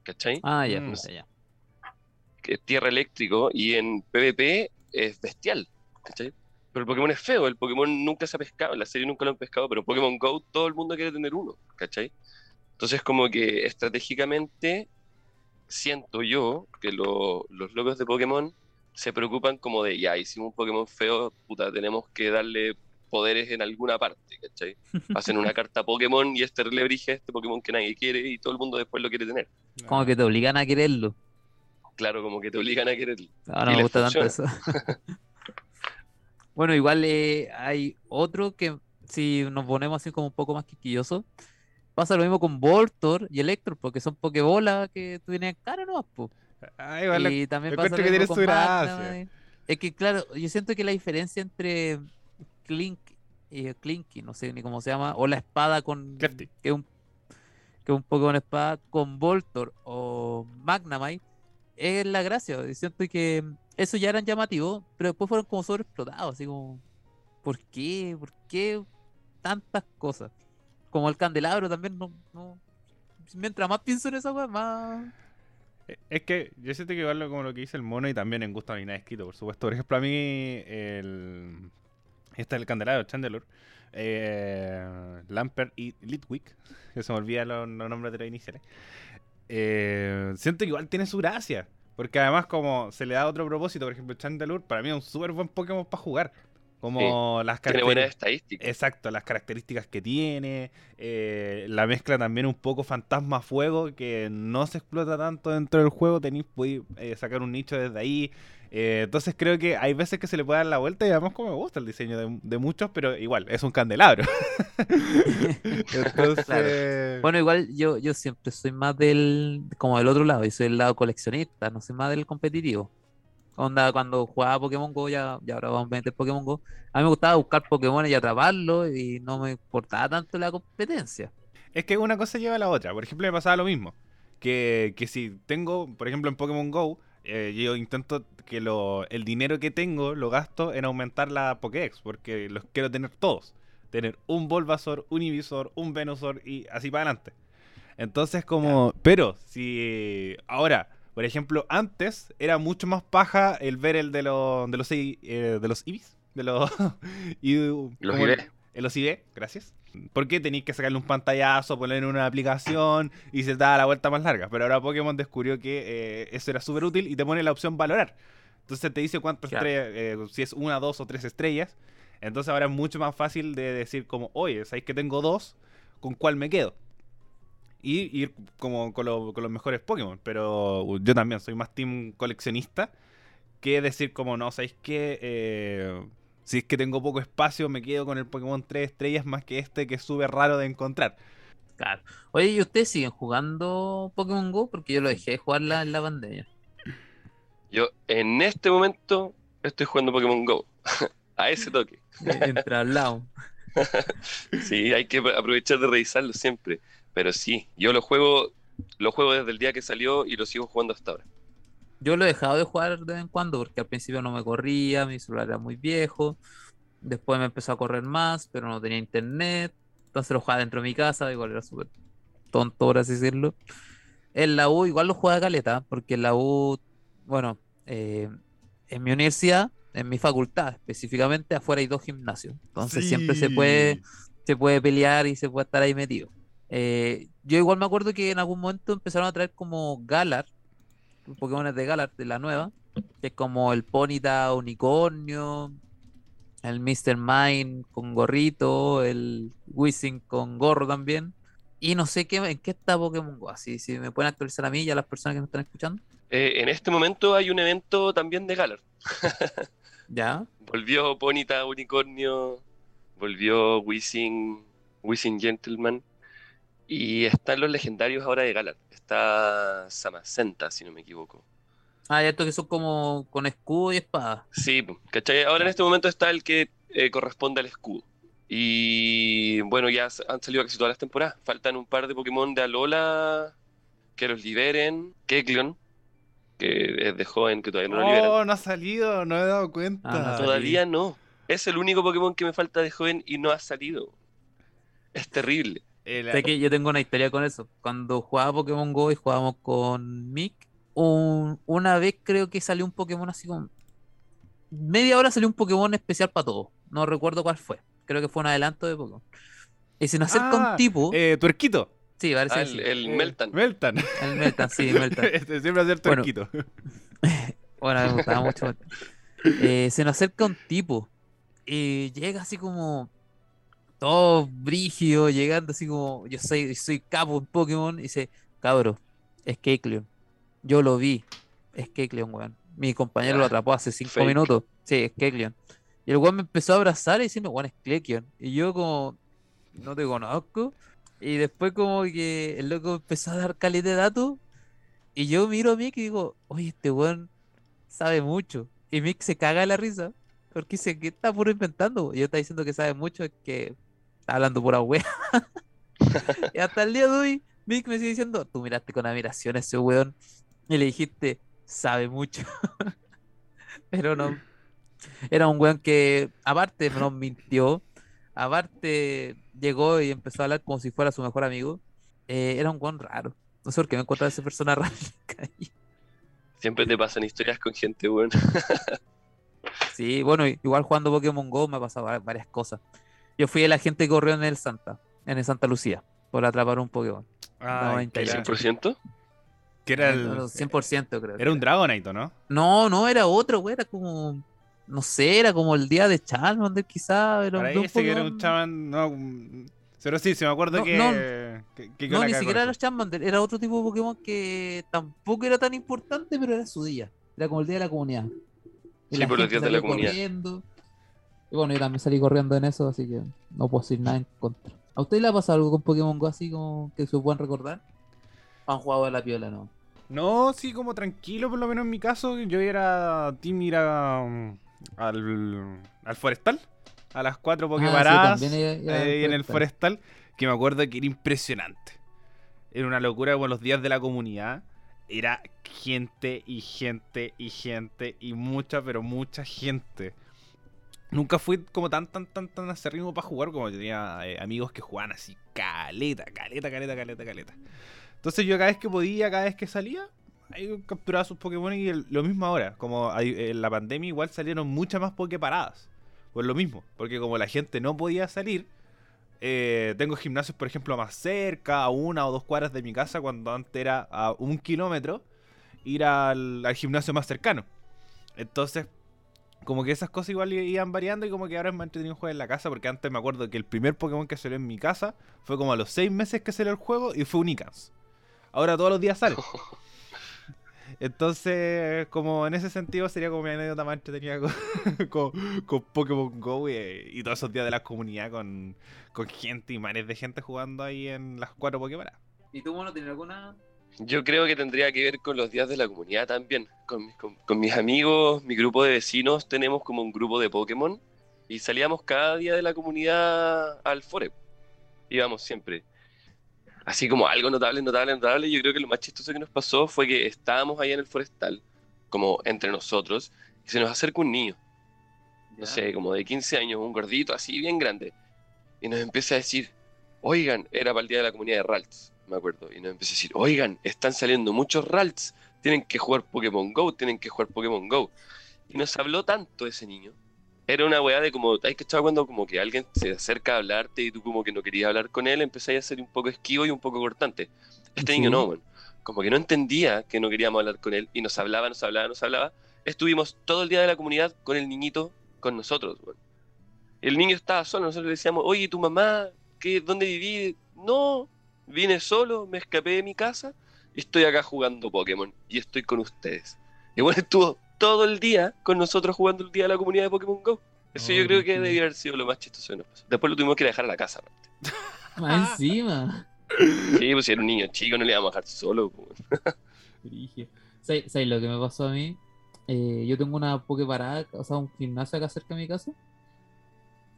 [SPEAKER 3] ¿cachai?
[SPEAKER 1] Ah, ya,
[SPEAKER 2] Mm.
[SPEAKER 1] ya, ya.
[SPEAKER 3] que es tierra eléctrico y en PvP es bestial, ¿cachai? Pero el Pokémon es feo, el Pokémon nunca se ha pescado, en la serie nunca lo han pescado, pero en Pokémon Go todo el mundo quiere tener uno, ¿cachai? Entonces como que estratégicamente siento yo que lo- los locos de Pokémon se preocupan como de, ya, hicimos un Pokémon feo, puta, tenemos que darle poderes en alguna parte, ¿cachai? Hacen una carta Pokémon y este le brige a este Pokémon que nadie quiere y todo el mundo después lo quiere tener.
[SPEAKER 1] Como que te obligan a quererlo.
[SPEAKER 3] Claro, como que te obligan a quererlo.
[SPEAKER 1] Ah, no me gusta tanto eso. bueno, igual eh, hay otro que si nos ponemos así como un poco más quisquilloso, pasa lo mismo con Voltor y Electro, porque son Pokébolas que tú tienes cara no po.
[SPEAKER 2] Ah, igual
[SPEAKER 1] Y también
[SPEAKER 2] yo
[SPEAKER 1] pasa
[SPEAKER 2] que
[SPEAKER 1] mismo
[SPEAKER 2] tiene su
[SPEAKER 1] con
[SPEAKER 2] gracia.
[SPEAKER 1] Magnemite. Es que claro, yo siento que la diferencia entre Clink y Clinky, no sé ni cómo se llama, o la espada con que un que un Pokémon espada con Voltor o Magnemite es la gracia. y Siento que eso ya eran llamativos, pero después fueron como sobreexplotados, así como ¿por qué? ¿Por qué tantas cosas? Como el candelabro también no, no mientras más pienso en esa cosa, más
[SPEAKER 2] Eh, Es que yo siento que igual como lo que dice el mono y también en gusto mí nada escrito, por supuesto. Por ejemplo, a mí el... Este es el candelabro, Chandelure, eh, Lamper y Litwick, que se me olvidan los, los nombres de los iniciales. Eh, siento que igual tiene su gracia, porque además como se le da otro propósito, por ejemplo, Chandelure para mí es un súper buen Pokémon para jugar. Como las
[SPEAKER 3] buenas
[SPEAKER 2] características...
[SPEAKER 3] estadísticas.
[SPEAKER 2] Exacto, las características que tiene, eh, la mezcla también un poco fantasma-fuego que no se explota tanto dentro del juego, tenéis podéis, eh, sacar un nicho desde ahí. eh, entonces creo que hay veces que se le puede dar la vuelta y además como me gusta el diseño de, de muchos, pero igual, es un candelabro. Entonces,
[SPEAKER 1] Claro. Bueno, igual yo, yo siempre soy más del, como del otro lado, y soy el lado coleccionista, no soy más del competitivo. Onda, cuando jugaba Pokémon Go, ya, ya ahora vamos a meter Pokémon Go, a mí me gustaba buscar Pokémon y atraparlos, y no me importaba tanto la competencia.
[SPEAKER 2] Es que una cosa lleva a la otra. Por ejemplo, me pasaba lo mismo. Que, que si tengo, por ejemplo, en Pokémon Go, eh, yo intento que lo, el dinero que tengo lo gasto en aumentar la Pokédex, porque los quiero tener todos. Tener un Bulbasaur, un Ivysaur, un Venusaur y así para adelante. Entonces como... Pero si... Ahora, por ejemplo, antes era mucho más paja el ver el de, los de los, eh, de los Ibis. De los... y,
[SPEAKER 3] Los iré.
[SPEAKER 2] en los ID, gracias. Porque tenéis que sacarle un pantallazo, poner una aplicación y se te da la vuelta más larga. Pero ahora Pokémon descubrió que eh, eso era súper útil y te pone la opción valorar. Entonces te dice cuántas
[SPEAKER 1] Claro.
[SPEAKER 2] estrellas, eh, si es una, dos o tres estrellas. Entonces ahora es mucho más fácil de decir como, oye, ¿sabéis que tengo dos? ¿Con cuál me quedo? Y ir como con, lo- con los mejores Pokémon. Pero yo también soy más team coleccionista que decir como, no, ¿sabéis que eh, si es que tengo poco espacio, me quedo con el Pokémon 3 estrellas más que este que es súper raro de encontrar.
[SPEAKER 1] Claro. Oye, ¿y ustedes siguen jugando Pokémon Go? Porque yo lo dejé de jugarla en la pandemia.
[SPEAKER 3] Yo en este momento estoy jugando Pokémon Go. A ese toque.
[SPEAKER 1] Entre al lado.
[SPEAKER 3] Sí, hay que aprovechar de revisarlo siempre. Pero sí, yo lo juego, lo juego desde el día que salió y lo sigo jugando hasta ahora.
[SPEAKER 1] Yo lo he dejado de jugar de vez en cuando porque al principio no me corría, mi celular era muy viejo. Después me empezó a correr más, pero no tenía internet. Entonces lo jugaba dentro de mi casa, igual era súper tonto, por así decirlo. En la U igual lo jugaba caleta, porque en la U, bueno, eh, en mi universidad, en mi facultad específicamente, afuera hay dos gimnasios. Entonces siempre se puede, se puede pelear y se puede estar ahí metido. Eh, yo igual me acuerdo que en algún momento empezaron a traer como Galar, Pokémon de Galar, de la nueva, que es como el Ponyta unicornio, el Mr. Mime con gorrito, el Wizzing con gorro también. Y no sé qué, en qué está Pokémon Go, así si me pueden actualizar a mí y a las personas que me están escuchando.
[SPEAKER 3] Eh, en este momento hay un evento también de Galar.
[SPEAKER 1] Ya,
[SPEAKER 3] Volvió Ponita Unicornio, volvió Wizzing, Wizzing Gentleman. Y están los legendarios ahora de Galar. Está Samacenta, si no me equivoco.
[SPEAKER 1] ah, y estos que son como con escudo y espada.
[SPEAKER 3] Sí, ¿cachai? Ahora en este momento está el que eh, corresponde al escudo. Y bueno, ya han salido casi todas las temporadas. Faltan un par de Pokémon de Alola que los liberen. Kecleon, que es de joven que todavía no lo liberan.
[SPEAKER 2] Oh, no ha salido, no he dado cuenta.
[SPEAKER 1] Ah, no.
[SPEAKER 3] Todavía no. Es el único Pokémon que me falta de joven y no ha salido. Es terrible.
[SPEAKER 2] El-
[SPEAKER 1] Sé que yo tengo una historia con eso. Cuando jugaba Pokémon Go y jugábamos con Mick, un- una vez creo que salió un Pokémon así como. Media hora salió un Pokémon especial para todos. No recuerdo cuál fue. Creo que fue un adelanto de Pokémon. Y se nos acerca
[SPEAKER 2] Ah,
[SPEAKER 1] un tipo.
[SPEAKER 2] eh, tuerquito.
[SPEAKER 1] sí, parece
[SPEAKER 3] Ah, el,
[SPEAKER 1] sí.
[SPEAKER 3] el
[SPEAKER 2] Eh,
[SPEAKER 3] Meltan.
[SPEAKER 2] Meltan.
[SPEAKER 1] El Meltan, sí, Meltan.
[SPEAKER 2] Este siempre hacer tuerquito.
[SPEAKER 1] Bueno, me gustaba mucho. Eh, se nos acerca un tipo. Y llega así como. Todo brígido, llegando así como. Yo soy, soy capo en Pokémon. Y dice: Cabro, es Kecleon. Yo lo vi. Es Kecleon, weón. Mi compañero lo atrapó hace cinco
[SPEAKER 3] fake.
[SPEAKER 1] minutos. Sí, es Kecleon. Y el weón me empezó a abrazar y diciendo: Weón, es Kecleon. Y yo, como. No te conozco. Y después, como que el loco empezó a dar calidad de datos. Y yo miro a Mick y digo: Oye, este weón sabe mucho. Y Mick se caga de la risa. Porque dice que está puro inventando. Y yo está diciendo que sabe mucho, es que hablando pura wea. y hasta el día de hoy, Mick me sigue diciendo, tú miraste con admiración a ese weón. Y le dijiste, sabe mucho. Pero no. Era un weón que, aparte, nos mintió. Aparte, llegó y empezó a hablar como si fuera su mejor amigo. Eh, era un weón raro. No sé por qué me encontraba esa persona rara.
[SPEAKER 3] Siempre te pasan historias con gente, weón.
[SPEAKER 1] Sí, bueno, igual jugando Pokémon Go me ha pasado va- varias cosas. Yo fui el agente que corrió en el Santa, en el Santa Lucía, por atrapar un Pokémon.
[SPEAKER 2] Que
[SPEAKER 3] ¿El
[SPEAKER 2] era-
[SPEAKER 1] cinco.
[SPEAKER 3] 100%?
[SPEAKER 2] que era el.
[SPEAKER 1] 100% creo.
[SPEAKER 2] Era un Dragonite, ¿no?
[SPEAKER 1] No, no, era otro, güey, era como, no sé, era como el día de Charmander quizá,
[SPEAKER 2] Para
[SPEAKER 1] de un
[SPEAKER 2] ese que era un. No, mm, pero sí, se me acuerdo
[SPEAKER 1] No,
[SPEAKER 2] que.
[SPEAKER 1] no.
[SPEAKER 2] que, que
[SPEAKER 1] No,
[SPEAKER 2] la
[SPEAKER 1] ni siquiera era Charmander, era otro tipo de Pokémon que tampoco era tan importante, pero era su día. Era como el día de la comunidad. Y
[SPEAKER 3] Sí,
[SPEAKER 1] la
[SPEAKER 3] por los
[SPEAKER 1] gente
[SPEAKER 3] días de la comunidad.
[SPEAKER 1] corriendo. Y bueno, yo también salí corriendo en eso, así que no puedo decir nada en contra. ¿A usted le ha pasado algo con Pokémon Go así como que se puedan recordar? ¿Han jugado a la piola, no?
[SPEAKER 2] No, sí, como tranquilo, por lo menos en mi caso. Yo era team ir a, um, al, al forestal. A las cuatro
[SPEAKER 1] Ah,
[SPEAKER 2] Poképaradas.
[SPEAKER 1] sí, era
[SPEAKER 2] ahí en el
[SPEAKER 1] forestal.
[SPEAKER 2] forestal. Que me acuerdo que era impresionante. Era una locura como los días de la comunidad. era gente y gente y gente y mucha, pero mucha gente. Nunca fui como tan, tan, tan, tan acérrimo para jugar como tenía eh, amigos que jugaban así, caleta, caleta, caleta, caleta, caleta. Entonces yo cada vez que podía, cada vez que salía, ahí capturaba sus Pokémon y lo mismo ahora. Como en la pandemia igual salieron muchas más Poképaradas. Pues lo mismo, porque como la gente no podía salir, eh, tengo gimnasios, por ejemplo, más cerca, a una o dos cuadras de mi casa, cuando antes era a un kilómetro, ir al gimnasio más cercano. Entonces, como que esas cosas igual iban variando y como que ahora es más entretenido jugar en la casa, porque antes me acuerdo que el primer Pokémon que salió en mi casa fue como a los seis meses que salió el juego y fue un Icans. Ahora todos los días sale. Entonces, como en ese sentido sería como mi anécdota más entretenida con, con, con Pokémon Go y, y todos esos días de la comunidad con, con gente y mares de gente jugando ahí en las cuatro Pokémon.
[SPEAKER 1] ¿Y tú, mono, tienes alguna?
[SPEAKER 3] Yo creo que tendría que ver con los días de la comunidad también. Con, mis- con- con mis amigos, mi grupo de vecinos, tenemos como un grupo de Pokémon y salíamos cada día de la comunidad al fore. Íbamos siempre. Así como algo notable, notable, notable. Yo creo que lo más chistoso que nos pasó fue que estábamos ahí en el forestal, como entre nosotros, y se nos acerca un niño, no sé, como de 15 años, un gordito así, bien grande, y nos empieza a decir, oigan, era para el día de la comunidad de Ralts, me acuerdo, y nos empieza a decir, oigan, están saliendo muchos Ralts, tienen que jugar Pokémon Go, tienen que jugar Pokémon Go. Y nos habló tanto ese niño. Era una weá de como, hay que estar cuando como que alguien se acerca a hablarte y tú como que no querías hablar con él, empezáis a ser un poco esquivo y un poco cortante. Este
[SPEAKER 1] Sí.
[SPEAKER 3] niño no. Como que no entendía que no queríamos hablar con él y nos hablaba, nos hablaba, nos hablaba. Estuvimos todo el día de la comunidad con el niñito, con nosotros. El niño estaba solo, nosotros le decíamos, oye, ¿tu mamá? ¿Qué, ¿Dónde viví? No, vine solo, me escapé de mi casa y estoy acá jugando Pokémon y estoy con ustedes. Y bueno, estuvo todo el día con nosotros jugando el día de la comunidad de Pokémon Go. Eso
[SPEAKER 1] Oh,
[SPEAKER 3] yo creo que
[SPEAKER 1] brígido.
[SPEAKER 3] debió haber sido lo más chistoso que nos pasó. Después lo tuvimos que dejar a la casa. aparte.
[SPEAKER 1] Más encima.
[SPEAKER 3] Sí, pues si era un niño chico, no le íbamos a dejar solo. pues.
[SPEAKER 1] Brígido. ¿Sabes sabes lo que me pasó a mí? Eh, yo tengo una Poképarada, o sea, un gimnasio acá cerca de mi casa.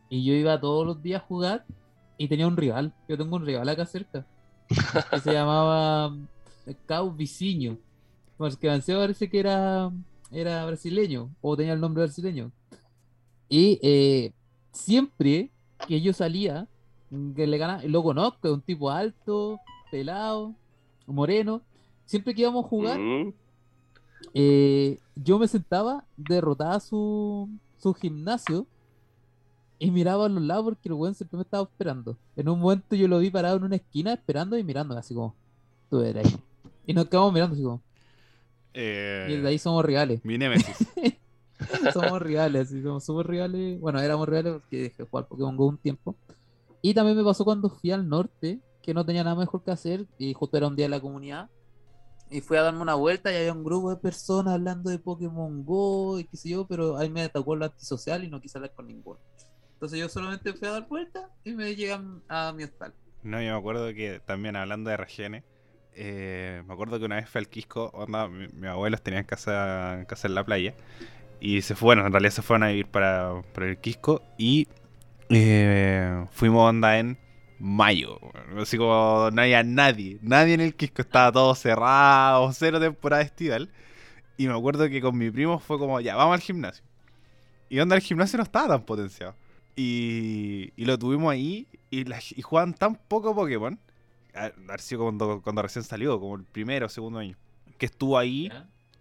[SPEAKER 1] Y yo iba todos los días a jugar y tenía un rival. Yo tengo un rival acá cerca. Que se llamaba eh, Cau Viciño. Porque avancé parece que era, era brasileño o tenía el nombre brasileño. Y eh, siempre que yo salía, que le ganaba, lo conozco, es un tipo alto, pelado, moreno. Siempre que íbamos a jugar,
[SPEAKER 3] Mm.
[SPEAKER 1] eh, yo me sentaba, derrotaba su, su gimnasio y miraba a los lados porque el weón siempre me estaba esperando. En un momento yo lo vi parado en una esquina esperando y mirándome así como, tú eres ahí. Y nos quedamos mirando así como, y de ahí somos rivales.
[SPEAKER 2] mi Nemesis.
[SPEAKER 1] somos rivales, así somos súper rivales. Bueno, éramos rivales porque dejé de jugar Pokémon Go un tiempo. Y también me pasó cuando fui al norte, que no tenía nada mejor que hacer, y justo era un día de la comunidad. Y fui a darme una vuelta y había un grupo de personas hablando de Pokémon Go y qué sé yo, pero ahí me atacó lo antisocial y no quise hablar con ninguno. Entonces yo solamente fui a dar vuelta y me llegan a mi hostal.
[SPEAKER 2] No, yo me acuerdo que también hablando de regiones, eh, me acuerdo que una vez fui al Quisco, onda, mi- mis abuelos tenían casa, en la playa, y se fue, bueno, en realidad se fueron a vivir para, el Quisco, y eh, fuimos onda en mayo, así como no había nadie, nadie en el Quisco, estaba todo cerrado, cero temporada estival, y me acuerdo que con mi primo fue como, ya, vamos al gimnasio, y onda el gimnasio no estaba tan potenciado. Y, y lo tuvimos ahí y, la- y jugaban tan poco Pokémon. a- Haber sido cuando, cuando recién salió, como el primero o segundo año. Que estuvo ahí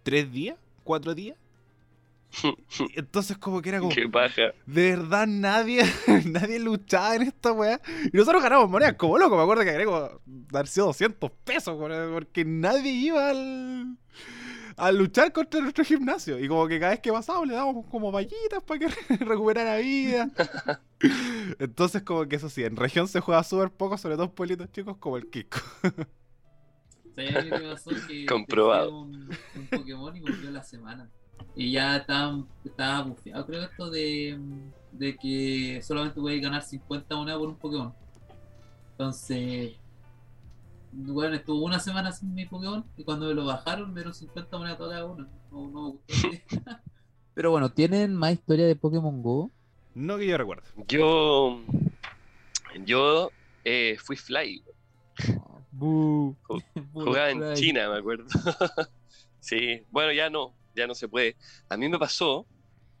[SPEAKER 2] tres días, cuatro días. Entonces como que era como,
[SPEAKER 3] Qué paja.
[SPEAKER 2] de verdad nadie, nadie luchaba en esta weá. Y nosotros ganamos monedas como loco. Me acuerdo que agregó sido 200 pesos, porque nadie iba al, a luchar contra nuestro gimnasio. Y como que cada vez que pasábamos le dábamos como vallitas para que recuperara vida. Entonces como que eso sí, en región se juega súper poco, sobre todo en pueblitos chicos como el Kiko.
[SPEAKER 1] Que
[SPEAKER 3] Comprobado.
[SPEAKER 1] Un, un Pokémon y volvió la semana. Y ya estaba, estaba bufeado, creo, esto de, de que solamente puedes ganar 50 monedas por un Pokémon. Entonces, bueno, estuvo una semana sin mi Pokémon y cuando me lo bajaron me dieron 50 monedas cada uno. No, no me gustó. Pero bueno, ¿tienen más historia de Pokémon Go?
[SPEAKER 2] No que yo recuerdo.
[SPEAKER 3] Yo. Yo eh, fui fly. Jugaba en
[SPEAKER 1] fly.
[SPEAKER 3] China, me acuerdo. sí, bueno, ya no, ya no se puede. A mí me pasó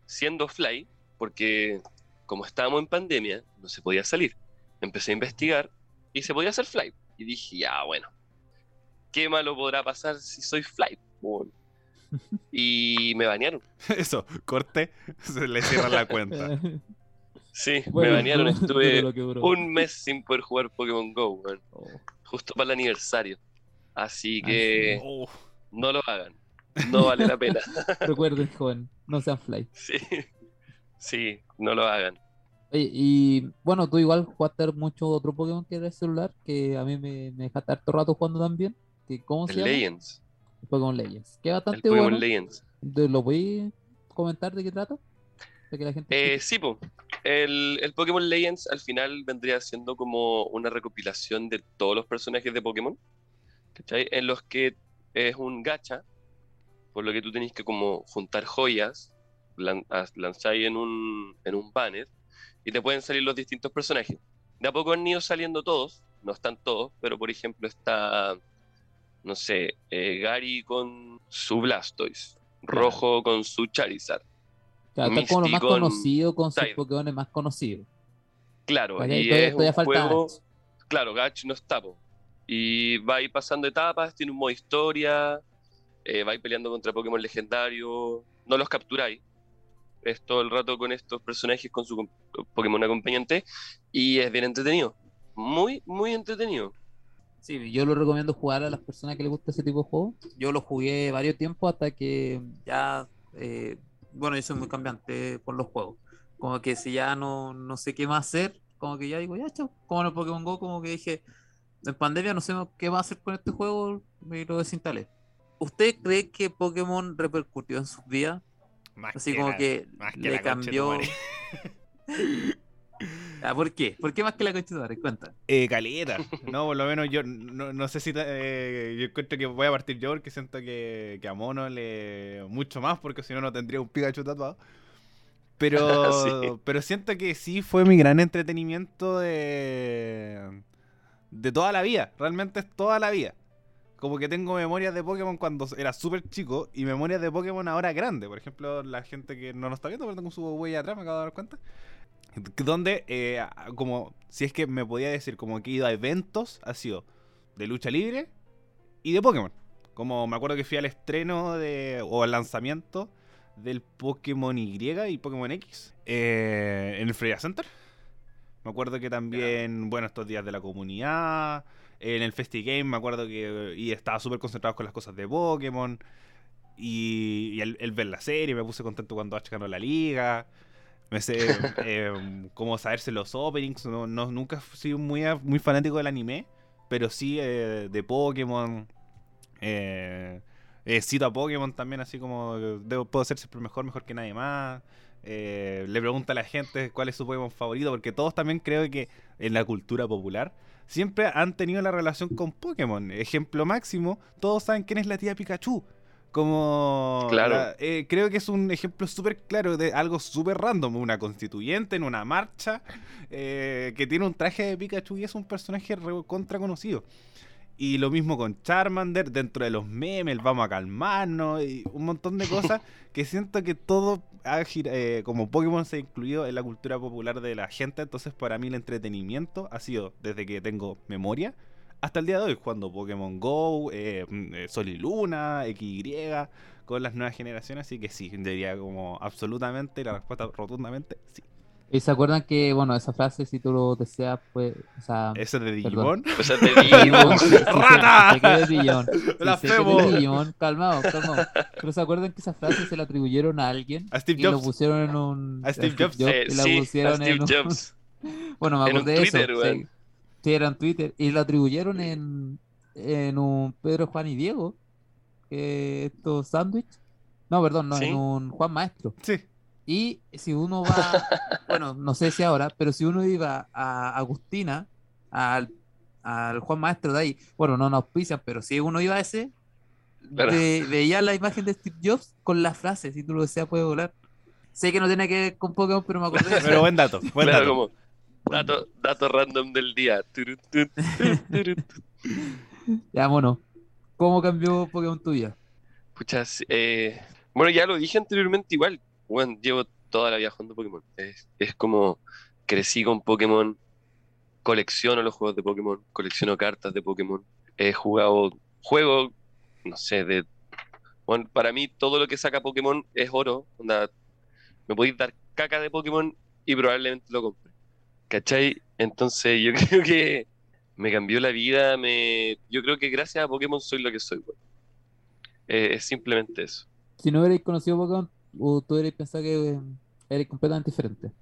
[SPEAKER 3] siendo fly, porque como estábamos en pandemia, no se podía salir. Empecé a investigar y se podía hacer fly. Y dije, ya, bueno, ¿qué malo podrá pasar si soy fly? Y me banearon.
[SPEAKER 2] Eso, corte, se le cierra la cuenta.
[SPEAKER 3] Sí,
[SPEAKER 1] Bueno,
[SPEAKER 3] me
[SPEAKER 1] duró
[SPEAKER 3] Estuve un mes sin poder jugar Pokémon Go.
[SPEAKER 1] Oh.
[SPEAKER 3] Justo para el aniversario. Así que
[SPEAKER 2] Oh,
[SPEAKER 3] no lo hagan. No vale la pena.
[SPEAKER 1] Recuerden, joven, no sean fly.
[SPEAKER 3] Sí. Sí, no lo hagan.
[SPEAKER 1] Oye, y bueno, tú igual jugaste mucho otro Pokémon que era el celular, que a mí me, me dejaste harto rato jugando también. Que, ¿Cómo se
[SPEAKER 3] El
[SPEAKER 1] llama?
[SPEAKER 3] Legends.
[SPEAKER 1] El Pokémon Legends. Que es
[SPEAKER 3] El
[SPEAKER 1] bastante
[SPEAKER 3] Pokémon
[SPEAKER 1] bueno.
[SPEAKER 3] Legends.
[SPEAKER 1] ¿De- ¿Lo voy a comentar de qué trata? De que la gente
[SPEAKER 3] Eh, sí, po. El, el Pokémon Legends al final vendría siendo como una recopilación de todos los personajes de Pokémon. ¿cachai? En los que es un gacha, por lo que tú tenés que como juntar joyas, lan- lanzáis en un, en un banner y te pueden salir los distintos personajes. De a poco han ido saliendo todos, no están todos, pero por ejemplo está, no sé, eh, Gary con su Blastoise,
[SPEAKER 1] Claro.
[SPEAKER 3] Rojo con su Charizard.
[SPEAKER 1] Claro, está como lo más
[SPEAKER 3] con
[SPEAKER 1] conocido con sus. Pokémon más conocidos.
[SPEAKER 3] Claro, y
[SPEAKER 1] Todavía,
[SPEAKER 3] es
[SPEAKER 1] todavía
[SPEAKER 3] un juego,
[SPEAKER 1] Ash.
[SPEAKER 3] claro, Gach no está, po. Y va a ir pasando etapas, tiene un modo historia, eh, va a ir peleando contra Pokémon legendarios, no los capturáis. Es todo el rato con estos personajes, con su Pokémon acompañante, y es bien entretenido. Muy, muy entretenido.
[SPEAKER 1] Sí, yo lo recomiendo jugar a las personas que les gusta ese tipo de juego. Yo lo jugué varios tiempos hasta que ya, eh, bueno, yo soy muy cambiante con los juegos. Como que si ya no, no sé qué más hacer, como que ya digo, ya, chao. Como en el Pokémon Go, como que dije, en pandemia no sé qué más hacer con este juego, me lo desinstalé. ¿Usted cree que Pokémon repercutió en sus vidas?
[SPEAKER 2] Más
[SPEAKER 1] Así
[SPEAKER 2] que
[SPEAKER 1] como
[SPEAKER 2] la-
[SPEAKER 1] que
[SPEAKER 2] más que
[SPEAKER 1] le
[SPEAKER 2] la
[SPEAKER 1] cambió. Ah, ¿Por qué? ¿Por qué más que la conchetumare? Cuenta.
[SPEAKER 2] Eh, caleta. No, por lo menos yo no, no sé si eh, yo encuentro que voy a partir yo porque siento que, que a Mono le mucho más porque si no no tendría un Pikachu tatuado. Pero
[SPEAKER 3] Sí.
[SPEAKER 2] pero siento que sí fue mi gran entretenimiento de de toda la vida, realmente es toda la vida. Como que tengo memorias de Pokémon cuando era súper chico y memorias de Pokémon ahora grande. Por ejemplo, la gente que no nos está viendo, pero tengo su huella atrás, me acabo de dar cuenta. Donde, eh, como, si es que me podía decir, como que he ido a eventos, ha sido de lucha libre y de Pokémon. Como me acuerdo que fui al estreno de, o al lanzamiento del Pokémon Y y Pokémon X eh, en el Freya Center. Me acuerdo que también, bueno, estos días de la comunidad, en el Festi Game, me acuerdo que y estaba súper concentrado con las cosas de Pokémon. Y, y el, el ver la serie, me puse contento cuando Ash ganó la liga. Me sé eh, cómo saberse los openings. No, no- nunca he sido muy, muy fanático del anime, pero sí eh, de Pokémon. Eh, eh, cito a Pokémon también, así como debo, puedo ser siempre mejor, mejor que nadie más. Eh, le pregunta a la gente cuál es su Pokémon favorito, porque todos también creo que en la cultura popular siempre han tenido la relación con Pokémon. Ejemplo máximo, todos saben quién es la tía Pikachu. Como
[SPEAKER 3] Claro.
[SPEAKER 2] la- eh, creo que es un ejemplo súper claro de algo súper random, una constituyente en una marcha eh, que tiene un traje de Pikachu y es un personaje contra conocido. Y lo mismo con Charmander, dentro de los memes, vamos a calmarnos, y un montón de cosas que siento que todo ha eh, como Pokémon se ha incluido en la cultura popular de la gente, entonces para mí el entretenimiento ha sido desde que tengo memoria hasta el día de hoy, jugando Pokémon Go, eh, mm, eh, Sol y Luna, XY, con las nuevas generaciones, así que sí, diría como absolutamente, la respuesta rotundamente sí.
[SPEAKER 1] ¿Y se acuerdan que, bueno, esa frase, si tú lo deseas, pues, o sea,
[SPEAKER 2] Ese de
[SPEAKER 1] Perdón.
[SPEAKER 2] Digimon.
[SPEAKER 3] O sea, te
[SPEAKER 1] Digimon,
[SPEAKER 3] digo,
[SPEAKER 1] sí, sí, sí,
[SPEAKER 2] ¡Rata!
[SPEAKER 1] es Digimon,
[SPEAKER 2] La
[SPEAKER 1] es
[SPEAKER 2] Febo.
[SPEAKER 1] Digimon, calmado, calmado. Pero se acuerdan que esa frase se la atribuyeron a alguien
[SPEAKER 2] A Steve
[SPEAKER 1] y lo
[SPEAKER 2] Jobs.
[SPEAKER 1] pusieron en un
[SPEAKER 2] A Steve Jobs.
[SPEAKER 3] eh,
[SPEAKER 1] y la
[SPEAKER 3] sí, a
[SPEAKER 1] pusieron
[SPEAKER 3] Steve
[SPEAKER 1] en un-
[SPEAKER 3] Jobs.
[SPEAKER 1] Bueno, me acordé de eso.
[SPEAKER 3] Twitter,
[SPEAKER 1] sí. era en Twitter. Y lo atribuyeron en, en un Pedro, Juan y Diego. Que estos sándwich. No, perdón, no,
[SPEAKER 3] Sí.
[SPEAKER 1] en un Juan Maestro.
[SPEAKER 2] Sí.
[SPEAKER 1] Y si uno va, bueno, no sé si ahora, pero si uno iba a Agustina, al, al Juan Maestro de ahí, bueno, no nos auspician, pero si uno iba a ese, veía la imagen de Steve Jobs con la frase, si tú lo deseas puede volar. Sé que no tiene que ver con Pokémon, pero me acordé de eso.
[SPEAKER 2] Pero buen dato, buen
[SPEAKER 3] Claro,
[SPEAKER 2] dato.
[SPEAKER 3] como, Dato, dato random del día.
[SPEAKER 1] Ya, mono. ¿Cómo cambió Pokémon tu vida?
[SPEAKER 3] Pucha, sí, eh, bueno, ya lo dije anteriormente igual. Bueno, llevo toda la vida jugando Pokémon. Es, como crecí con Pokémon, colecciono los juegos de Pokémon, colecciono cartas de Pokémon. He jugado, juego, no sé, de... Bueno, para mí todo lo que saca Pokémon es oro. Me podéis dar caca de Pokémon y probablemente lo compre. ¿Cachai? Entonces yo creo que me cambió la vida. Me... Yo creo que gracias a Pokémon soy lo que soy. Eh, es simplemente eso.
[SPEAKER 1] Si no hubierais conocido Pokémon, o tú hubierais pensado que eres completamente diferente.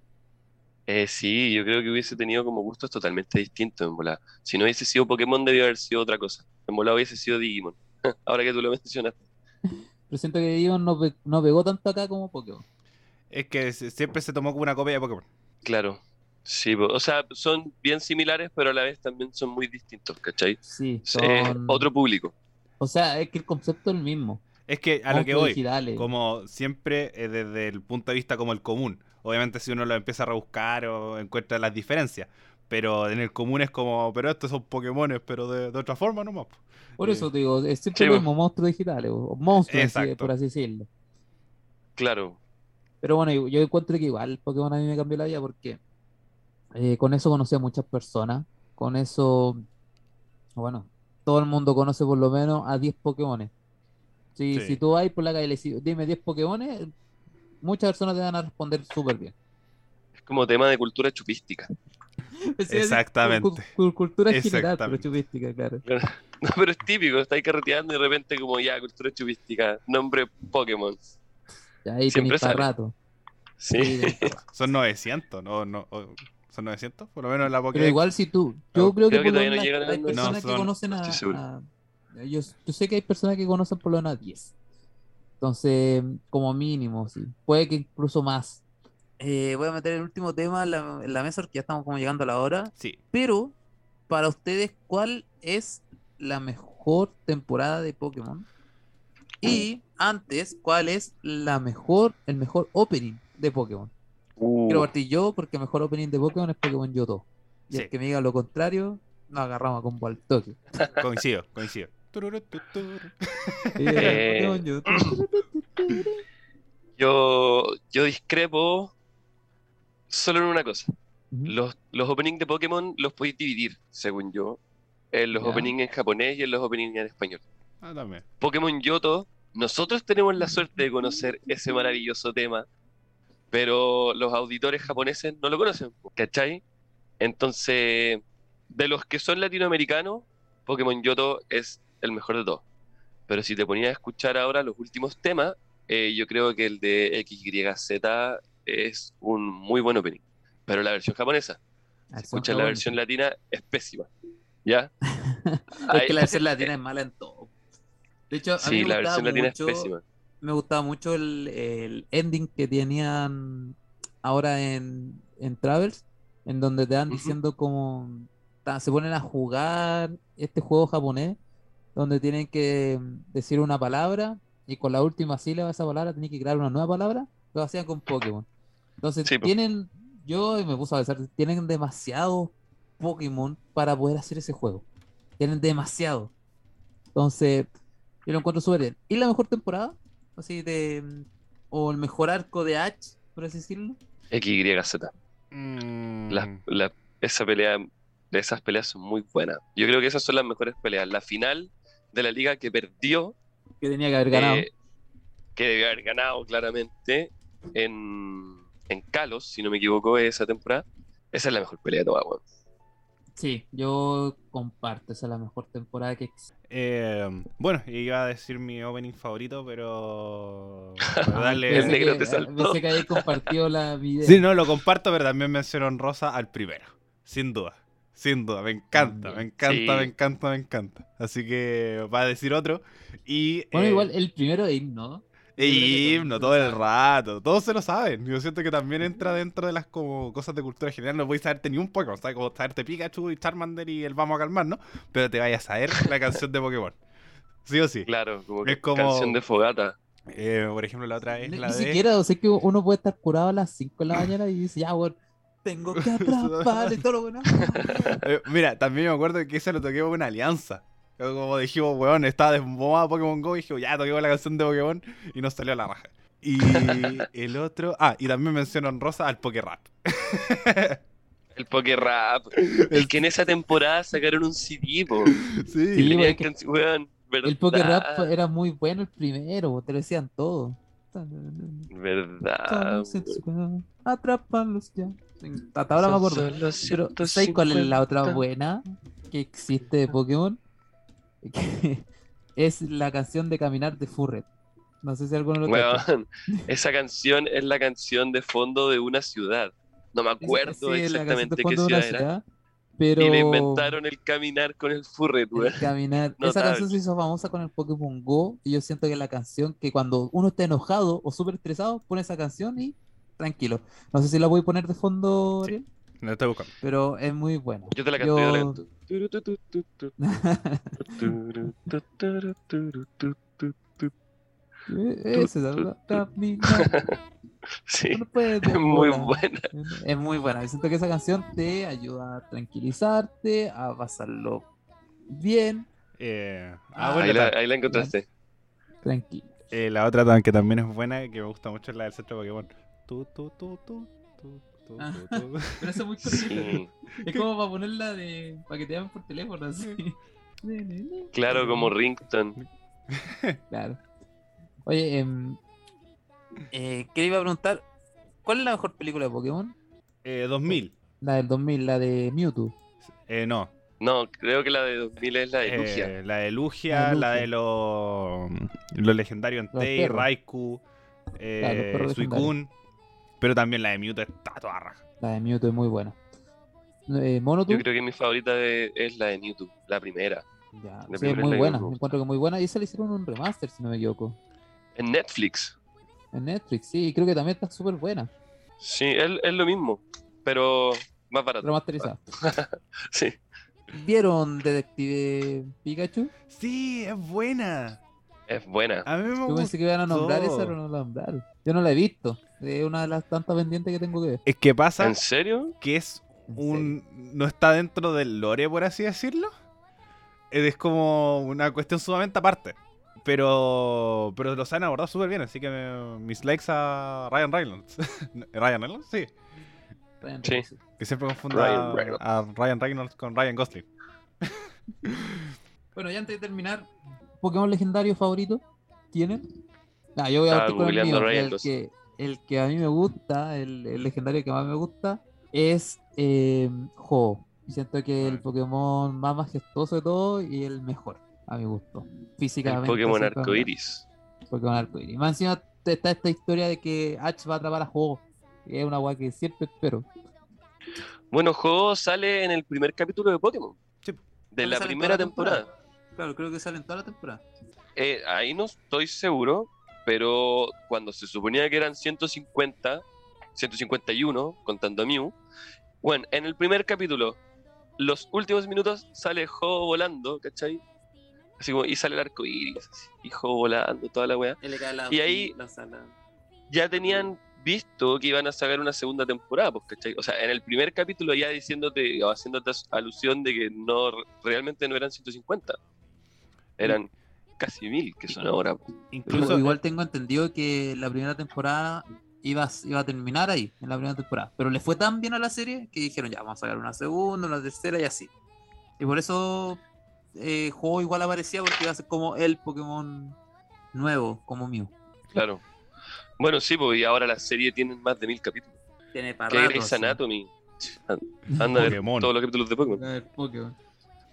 [SPEAKER 3] Eh, sí, yo creo que hubiese tenido como gustos totalmente distintos en volada. Si no hubiese sido Pokémon, debió haber sido otra cosa. En volada hubiese sido Digimon. Ahora que tú lo mencionas.
[SPEAKER 1] Pero siento que Digimon no, pe- no pegó tanto acá como Pokémon.
[SPEAKER 2] Es que siempre se tomó como una copia de Pokémon.
[SPEAKER 3] Claro. Sí, o sea, son bien similares, pero a la vez también son muy distintos, ¿cachai?
[SPEAKER 1] Sí,
[SPEAKER 3] otro público.
[SPEAKER 1] O sea, es que el concepto es el mismo.
[SPEAKER 2] Es que a lo que voy,
[SPEAKER 1] digitales.
[SPEAKER 2] como siempre eh, desde el punto de vista como el común. Obviamente si uno lo empieza a rebuscar o encuentra las diferencias. Pero en el común es como, pero estos son Pokémones, pero de, de otra forma nomás. po.
[SPEAKER 1] Por
[SPEAKER 2] Eh,
[SPEAKER 1] eso te digo, es siempre
[SPEAKER 3] Sí,
[SPEAKER 1] mismo, monstruos digitales, o monstruos, así, por así decirlo.
[SPEAKER 3] Claro.
[SPEAKER 1] Pero bueno, yo, yo encuentro que igual Pokémon a mí me cambió la vida porque eh, con eso conocí a muchas personas. Con eso, bueno, todo el mundo conoce por lo menos a 10 Pokémones. Si,
[SPEAKER 2] Sí.
[SPEAKER 1] si tú vas por la calle y le dices, dime 10 Pokémones, muchas personas te van a responder súper bien.
[SPEAKER 3] Es como tema de cultura chupística.
[SPEAKER 2] Exactamente.
[SPEAKER 1] Cu- cu- cultura general, pero chupística, claro.
[SPEAKER 3] No, pero es típico, estáis carreteando y de repente como ya, cultura chupística, nombre Pokémon.
[SPEAKER 1] Ya ahí
[SPEAKER 3] Siempre sale.
[SPEAKER 1] rato.
[SPEAKER 3] Sí.
[SPEAKER 2] Son 900, ¿no? no ¿Son 900? Por lo menos en la
[SPEAKER 1] Pero
[SPEAKER 2] Pokédex.
[SPEAKER 1] igual si tú, yo
[SPEAKER 2] No,
[SPEAKER 1] creo que
[SPEAKER 3] creo que todavía no llegan a
[SPEAKER 1] hay
[SPEAKER 3] los
[SPEAKER 1] personas
[SPEAKER 2] No,
[SPEAKER 1] que
[SPEAKER 2] son-
[SPEAKER 1] conocen
[SPEAKER 3] no
[SPEAKER 1] a, a- yo, yo sé que hay personas que conocen por lo menos a 10. Entonces, como mínimo, sí. Puede que incluso más. Eh, voy a meter el último tema en la, en la mesa porque ya estamos como llegando a la hora.
[SPEAKER 2] Sí.
[SPEAKER 1] Pero, para ustedes, ¿cuál es la mejor temporada de Pokémon? Y antes, ¿cuál es la mejor, el mejor opening de Pokémon?
[SPEAKER 3] Uh,
[SPEAKER 1] Quiero partir yo porque el mejor opening de Pokémon es Pokémon Yoto. Y
[SPEAKER 2] Sí.
[SPEAKER 1] el que me diga lo contrario, nos agarramos a combo al toque.
[SPEAKER 2] Coincido, coincido.
[SPEAKER 3] Eh, yo, yo discrepo solo en una cosa. Los, los openings de Pokémon los podéis dividir, según yo, en los openings en japonés y en los openings en español.
[SPEAKER 2] Ah, también.
[SPEAKER 3] Pokémon Yoto, nosotros tenemos la suerte de conocer ese maravilloso tema, pero los auditores japoneses no lo conocen, ¿cachai? Entonces, de los que son latinoamericanos, Pokémon Yoto es el mejor de todos. Pero si te ponías a escuchar ahora los últimos temas, eh, yo creo que el de XYZ es un muy buen opening. Pero la versión japonesa, si escuchas la versión latina, es pésima. ¿Ya?
[SPEAKER 1] Es que la versión latina es mala en todo. De hecho, a mí me
[SPEAKER 3] la
[SPEAKER 1] gustaba
[SPEAKER 3] versión latina
[SPEAKER 1] mucho,
[SPEAKER 3] es pésima.
[SPEAKER 1] me gustaba mucho el, el ending que tenían ahora en, en Travels, en donde te van
[SPEAKER 3] Ujú.
[SPEAKER 1] diciendo como ta- se ponen a jugar este juego japonés, donde tienen que mm, decir una palabra y con la última sílaba de esa palabra tienen que crear una nueva palabra, lo hacían con Pokémon. Entonces
[SPEAKER 3] Sí,
[SPEAKER 1] tienen, yo me puse a pensar, tienen demasiados Pokémon para poder hacer ese juego. Tienen demasiado. Entonces, yo lo encuentro súper bien. ¿Y la mejor temporada? Así de. mm, O el mejor arco de Ash, por así decirlo.
[SPEAKER 3] XYZ.
[SPEAKER 2] Mm,
[SPEAKER 3] la- esa pelea, esas peleas son muy buenas. Yo creo que esas son las mejores peleas. La final de la liga que perdió,
[SPEAKER 1] Que tenía que haber ganado.
[SPEAKER 3] eh, que debió haber ganado claramente en, en Kalos, si no me equivoco, esa temporada. Esa es la mejor pelea de todas, weón.
[SPEAKER 1] Sí, yo comparto. Esa es la mejor temporada que existe.
[SPEAKER 2] eh, bueno, iba a decir mi opening favorito, pero. darle.
[SPEAKER 3] El
[SPEAKER 1] pensé
[SPEAKER 3] negro
[SPEAKER 1] que-
[SPEAKER 3] te saltó.
[SPEAKER 1] Pensé que habéis compartido la video.
[SPEAKER 2] Sí, no, lo comparto, pero también menciono honrosa al primero. Sin duda. Sin duda. Me encanta,
[SPEAKER 1] También.
[SPEAKER 2] me encanta,
[SPEAKER 3] Sí.
[SPEAKER 2] me encanta, me encanta. Así que va a decir otro. Y.
[SPEAKER 1] Bueno,
[SPEAKER 2] eh,
[SPEAKER 1] igual el primero de himno.
[SPEAKER 2] e
[SPEAKER 1] que
[SPEAKER 2] himno,
[SPEAKER 1] todo el
[SPEAKER 2] todo
[SPEAKER 1] mundo
[SPEAKER 2] el
[SPEAKER 1] lo sabe.
[SPEAKER 2] rato. Todos se lo saben. Yo siento que también entra dentro de las como cosas de cultura general. No podéis saberte ni un Pokémon. ¿sabes? Como saberte Pikachu y Charmander y el Vamos a calmar, ¿no? Pero te vayas a saber la canción de Pokémon. Sí o sí.
[SPEAKER 3] Claro, como,
[SPEAKER 2] Es
[SPEAKER 3] que
[SPEAKER 2] como-
[SPEAKER 3] canción de fogata.
[SPEAKER 2] Eh, por ejemplo, la otra es
[SPEAKER 1] Ni,
[SPEAKER 2] la
[SPEAKER 1] ni
[SPEAKER 2] de.
[SPEAKER 1] siquiera, o sea que uno puede estar curado a las 5 de la mañana y dice, ya, bueno, Tengo que atrapar y todo lo bueno.
[SPEAKER 2] Eh, mira, también me acuerdo que ese lo toqué con una alianza. Como dijimos, weón, estaba desbomada Pokémon Go y dije, ya toqué la canción de Pokémon y nos salió a la raja. Y el otro. Ah, y también menciono en rosa al Pokérap.
[SPEAKER 3] El Pokérap. Es que en esa temporada sacaron un CD, po.
[SPEAKER 2] Sí.
[SPEAKER 3] Canci- weón,
[SPEAKER 1] El Poké Rap
[SPEAKER 3] verdad,
[SPEAKER 1] era muy bueno el primero, te lo decían todo.
[SPEAKER 3] Verdad.
[SPEAKER 1] Atraparlos ya. Hasta ahora me acuerdo. Pero, ¿sabes cuál es la otra
[SPEAKER 3] 150?
[SPEAKER 1] buena que existe de Pokémon? Que es la canción de Caminar de Furret. No sé si alguno lo.
[SPEAKER 3] Weón, esa canción es la canción de fondo de una ciudad. No me acuerdo
[SPEAKER 1] Sí,
[SPEAKER 3] exactamente qué
[SPEAKER 1] una
[SPEAKER 3] ciudad era.
[SPEAKER 1] ciudad, Pero
[SPEAKER 3] Y le inventaron el caminar con el furret,
[SPEAKER 1] caminar. Esa
[SPEAKER 3] Notable.
[SPEAKER 1] canción se hizo famosa con el Pokémon Go. Y yo siento que es la canción que cuando uno está enojado o súper estresado, pone esa canción y tranquilo. No sé si la voy a poner de fondo,
[SPEAKER 2] Sí. Lo estoy buscando.
[SPEAKER 1] pero es muy buena.
[SPEAKER 3] Yo te la canto, yo te la
[SPEAKER 1] Yo-
[SPEAKER 3] canto.
[SPEAKER 1] Ese es el caminar.
[SPEAKER 3] Sí,
[SPEAKER 1] No puedes
[SPEAKER 3] es muy buena.
[SPEAKER 1] Es muy buena. Yo siento que esa canción te ayuda a tranquilizarte, a pasarlo bien,
[SPEAKER 2] Eh, ah,
[SPEAKER 1] Ah,
[SPEAKER 2] bueno,
[SPEAKER 3] Ahí la, ahí la encontraste.
[SPEAKER 1] tranquilo.
[SPEAKER 2] eh, la otra que también es buena, que me gusta mucho, es la del centro de Pokémon. Tu, tu, tu, tu, tu, tu,
[SPEAKER 1] Ah. Pero eso es muy
[SPEAKER 3] Sí,
[SPEAKER 1] Es como para ponerla de. para que te llamen por teléfono así.
[SPEAKER 3] claro, como Rington.
[SPEAKER 1] Claro. Oye, em, eh, ¿qué le iba a preguntar? ¿Cuál es la mejor película de Pokémon?
[SPEAKER 2] Eh, 2000.
[SPEAKER 1] La del 2000, la de Mewtwo.
[SPEAKER 2] Eh, no.
[SPEAKER 3] No, creo que la de 2000 es la de Lugia.
[SPEAKER 2] Eh, la de Lugia,
[SPEAKER 1] La de
[SPEAKER 2] la
[SPEAKER 1] Lugia.
[SPEAKER 2] de los lo legendarios
[SPEAKER 1] Los
[SPEAKER 2] Entei. Raikou,
[SPEAKER 1] Claro,
[SPEAKER 2] eh,
[SPEAKER 1] perros
[SPEAKER 2] Suicune. Pero también la de Mewtwo está toda raja.
[SPEAKER 1] La de Mewtwo es muy buena. Eh, Monotu,
[SPEAKER 3] Yo creo que mi favorita de- es la de Mewtwo, la primera.
[SPEAKER 1] ya,
[SPEAKER 3] la
[SPEAKER 1] sí, es
[SPEAKER 3] primera es
[SPEAKER 1] muy buena.
[SPEAKER 3] me gusta.
[SPEAKER 1] Encuentro que muy buena. Y esa le hicieron un remaster, si no me equivoco.
[SPEAKER 3] En Netflix.
[SPEAKER 1] En Netflix, sí, y creo que también está súper buena.
[SPEAKER 3] Sí, es, es lo mismo, pero más barato.
[SPEAKER 1] Remasterizada.
[SPEAKER 3] Sí.
[SPEAKER 1] ¿Vieron Detective Pikachu?
[SPEAKER 2] Sí, es buena.
[SPEAKER 3] Es buena.
[SPEAKER 2] A mí me
[SPEAKER 1] Yo pensé que iban a nombrar esa, pero no la nombraron. Yo no la he visto. Es una de las tantas pendientes que tengo que ver.
[SPEAKER 2] Es que pasa
[SPEAKER 3] ¿En serio?
[SPEAKER 2] que es un. No está dentro del lore, por así decirlo. Es como una cuestión sumamente aparte. Pero. Pero lo saben abordado súper bien, así que me- mis likes a Ryan Reynolds. ¿Ryan Reynolds? Sí.
[SPEAKER 1] Ryan
[SPEAKER 3] Sí.
[SPEAKER 1] Reynolds.
[SPEAKER 2] Que siempre confundo
[SPEAKER 3] Ryan
[SPEAKER 2] a, a Ryan Reynolds con Ryan Gosling.
[SPEAKER 1] Bueno, ya antes de terminar, ¿Pokémon legendario favorito? ¿Tienen? Ah, yo voy a partir con el mío. El que, el que a mí me gusta, el, el legendario que más me gusta, es eh, Ho. Siento que el Pokémon más majestuoso de todo y el mejor, a mi gusto.
[SPEAKER 3] El
[SPEAKER 1] Físicamente.
[SPEAKER 3] Pokémon
[SPEAKER 1] así como-
[SPEAKER 3] arcoiris.
[SPEAKER 1] Pokémon arcoíris. Más encima está esta historia de que Ash va a atrapar a Ho. Es una weá que siempre espero.
[SPEAKER 3] Bueno, juego sale en el primer capítulo de Pokémon.
[SPEAKER 2] Sí.
[SPEAKER 3] De la primera temporada.
[SPEAKER 1] Claro, creo que sale en toda la temporada.
[SPEAKER 3] Eh, ahí no estoy seguro, pero cuando se suponía que eran 150, 151, contando a Mew, bueno, en el primer capítulo, los últimos minutos sale Ho volando, ¿cachai? Así como, y sale el arco iris, así, y Ho volando, toda la weá. Y ahí- Ya tenían visto que iban a sacar una segunda temporada, pues, ¿cachai? O sea, en el primer capítulo ya diciéndote, o haciéndote alusión de que no realmente no eran 150, eran casi mil que son ahora.
[SPEAKER 2] Incluso.
[SPEAKER 1] Igual tengo entendido que la primera temporada iba, a- iba a terminar ahí, en la primera temporada. Pero le fue tan bien a la serie que dijeron, ya, vamos a sacar una segunda, una tercera y así. Y por eso eh, juego igual aparecía porque iba a ser como el Pokémon nuevo, como Mew.
[SPEAKER 3] Claro. Bueno, sí, pues y ahora la serie tiene más de mil capítulos.
[SPEAKER 1] Tiene para
[SPEAKER 3] Grey's Anatomy. Anda a ver
[SPEAKER 2] Pokémon.
[SPEAKER 3] todos los capítulos de Pokémon.
[SPEAKER 1] Pokémon.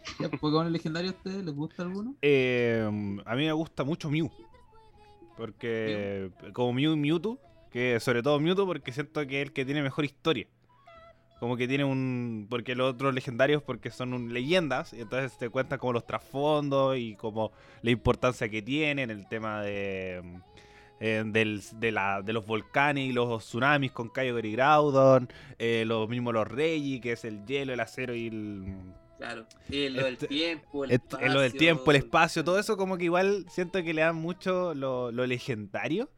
[SPEAKER 1] ¿Ya, ¿Pokémon legendario a ustedes les gusta alguno?
[SPEAKER 2] Eh, a mí me gusta mucho Mew. Porque, como Mew y Mewtwo, que sobre todo Mewtwo, porque siento que es el que tiene mejor historia. Como que tiene un. Porque los otros legendarios, porque son un- leyendas, y entonces te cuentan como los trasfondos y como la importancia que tienen, el tema de. eh, del- de, la- de los volcanes y los tsunamis con Kyogre y Groudon, eh, lo mismo los Reggie, que es el hielo, el acero y el,
[SPEAKER 1] Claro. Y lo
[SPEAKER 2] Este-
[SPEAKER 1] tiempo,
[SPEAKER 2] Et- en lo del tiempo, el espacio, todo eso como que igual siento que le dan mucho lo, lo legendario,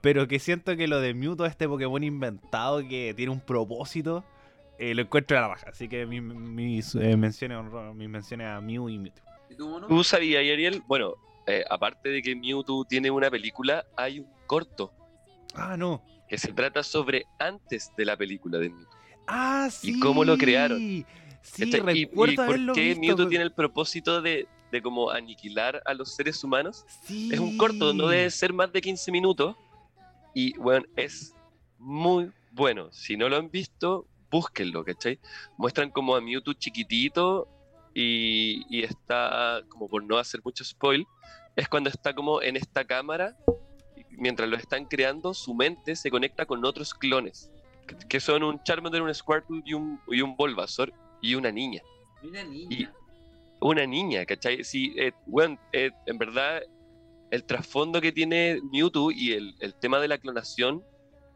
[SPEAKER 2] pero que siento que lo de Mewtwo, este Pokémon inventado que tiene un propósito, eh, lo encuentro a la baja. Así que mis, mis, eh, menciones, honro- mis menciones a Mew y Mewtwo.
[SPEAKER 1] ¿Y tú,
[SPEAKER 3] sabías, Ariel? Bueno, eh, aparte de que Mewtwo tiene una película, hay un corto
[SPEAKER 2] Ah, no.
[SPEAKER 3] que se trata sobre antes de la película de Mewtwo.
[SPEAKER 2] Ah, sí.
[SPEAKER 3] cómo lo crearon?
[SPEAKER 2] Sí,
[SPEAKER 3] ¿Cachai? ¿Y,
[SPEAKER 2] recuerdo
[SPEAKER 3] y por qué
[SPEAKER 2] visto,
[SPEAKER 3] Mewtwo
[SPEAKER 2] pero-
[SPEAKER 3] tiene el propósito de, de como aniquilar a los seres humanos?
[SPEAKER 2] Sí.
[SPEAKER 3] Es un corto, no debe ser más de 15 minutos. Y bueno, es muy bueno. Si no lo han visto, búsquenlo, ¿cachai? Muestran como a Mewtwo chiquitito y, y está, como por no hacer mucho spoil, es cuando está como en esta cámara, y mientras lo están creando, su mente se conecta con otros clones, que, que son un Charmander, un Squirtle y un, y un Bulbasaur y una niña.
[SPEAKER 1] Mira, niña.
[SPEAKER 3] Y- Una niña, ¿cachai? Sí, eh, bueno, eh, en verdad, el trasfondo que tiene Mewtwo y el, el tema de la clonación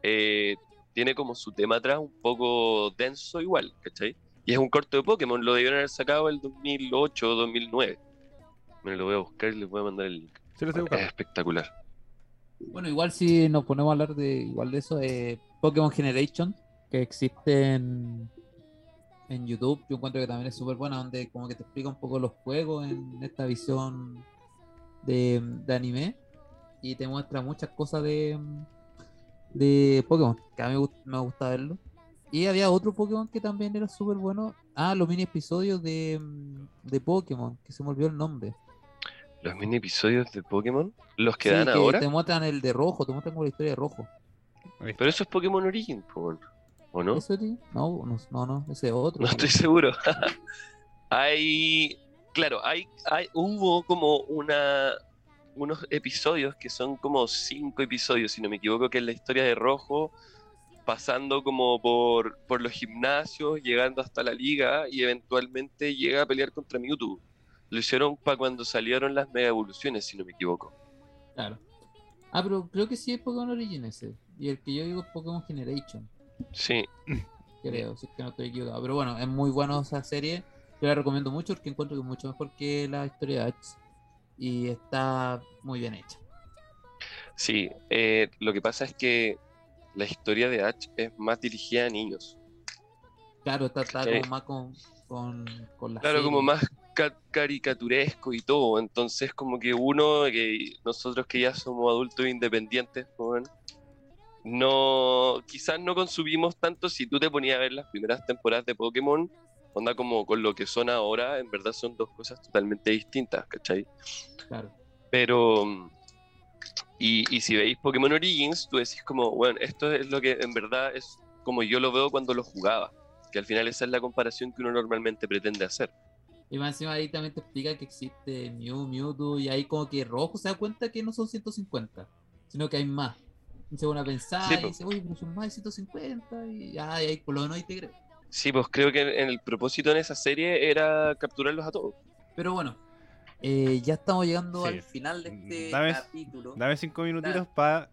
[SPEAKER 3] eh, tiene como su tema atrás un poco denso igual, ¿cachai? Y es un corto de Pokémon, lo debieron haber sacado el 2008 o 2009. Me lo voy a buscar y les voy a mandar el link.
[SPEAKER 2] Sí,
[SPEAKER 3] Es espectacular.
[SPEAKER 1] Bueno, igual si nos ponemos a hablar de igual de eso, eh, Pokémon Generation, que existe en, YouTube, yo encuentro que también es súper buena, donde como que te explica un poco los juegos en esta visión de, de anime y te muestra muchas cosas de, de Pokémon, que a mí me gust- me gusta verlo. Y había otro Pokémon que también era súper bueno. Ah, los mini episodios de, de Pokémon, que se me olvidó el nombre.
[SPEAKER 3] Los mini episodios de Pokémon, los que
[SPEAKER 1] Sí,
[SPEAKER 3] dan ahora,
[SPEAKER 1] Te muestran el de rojo, te muestran como la historia de rojo.
[SPEAKER 3] pero eso es Pokémon Origin, po, ¿o no?
[SPEAKER 1] ¿Eso sí? No, no, no, no, ese es otro.
[SPEAKER 3] No estoy seguro. hay, claro, hay, hay, hubo como una, unos episodios que son como cinco episodios, si no me equivoco, que es la historia de Rojo, pasando como por, por los gimnasios, llegando hasta la liga y eventualmente llega a pelear contra Mewtwo. Lo hicieron para cuando salieron las mega evoluciones, si no me equivoco.
[SPEAKER 1] Claro. Ah, pero creo que sí es Pokémon Origin ese. Y el que yo digo es Pokémon Generation,
[SPEAKER 3] Sí,
[SPEAKER 1] creo, si es que no estoy equivocado. Pero bueno, es muy buena esa serie. Yo la recomiendo mucho porque encuentro que es mucho mejor que la historia de Ash. Y está muy bien hecha.
[SPEAKER 3] sí. eh, lo que pasa es que la historia de Ash es más dirigida a niños.
[SPEAKER 1] Claro, está, está como más con, con, con la
[SPEAKER 3] Claro,
[SPEAKER 1] serie.
[SPEAKER 3] como más ca- caricaturesco y todo. Entonces, como que uno, que nosotros que ya somos adultos independientes, joven, no, quizás no consumimos tanto. Si tú te ponías a ver las primeras temporadas de Pokémon, onda como con lo que son ahora, en verdad son dos cosas totalmente distintas, ¿cachai?
[SPEAKER 1] Claro.
[SPEAKER 3] Pero, y, y si veis Pokémon Origins, tú decís como, bueno, esto es lo que en verdad es como yo lo veo cuando lo jugaba. Que al final esa es la comparación que uno normalmente pretende hacer.
[SPEAKER 1] Y más encima ahí también te explica que existe Mew, Mewtwo, y ahí como que Rojo se da cuenta que no son 150, sino que hay más. Y se pone a pensar
[SPEAKER 3] Sí,
[SPEAKER 1] y dice, pero son más de 150, y ya, y ahí por lo menos ahí te creo.
[SPEAKER 3] Sí, pues creo que en el propósito en esa serie era capturarlos a todos.
[SPEAKER 1] Pero bueno, eh, ya estamos llegando
[SPEAKER 2] Sí.
[SPEAKER 1] al final de este
[SPEAKER 2] Dame-
[SPEAKER 1] capítulo.
[SPEAKER 2] Dame cinco minutitos para.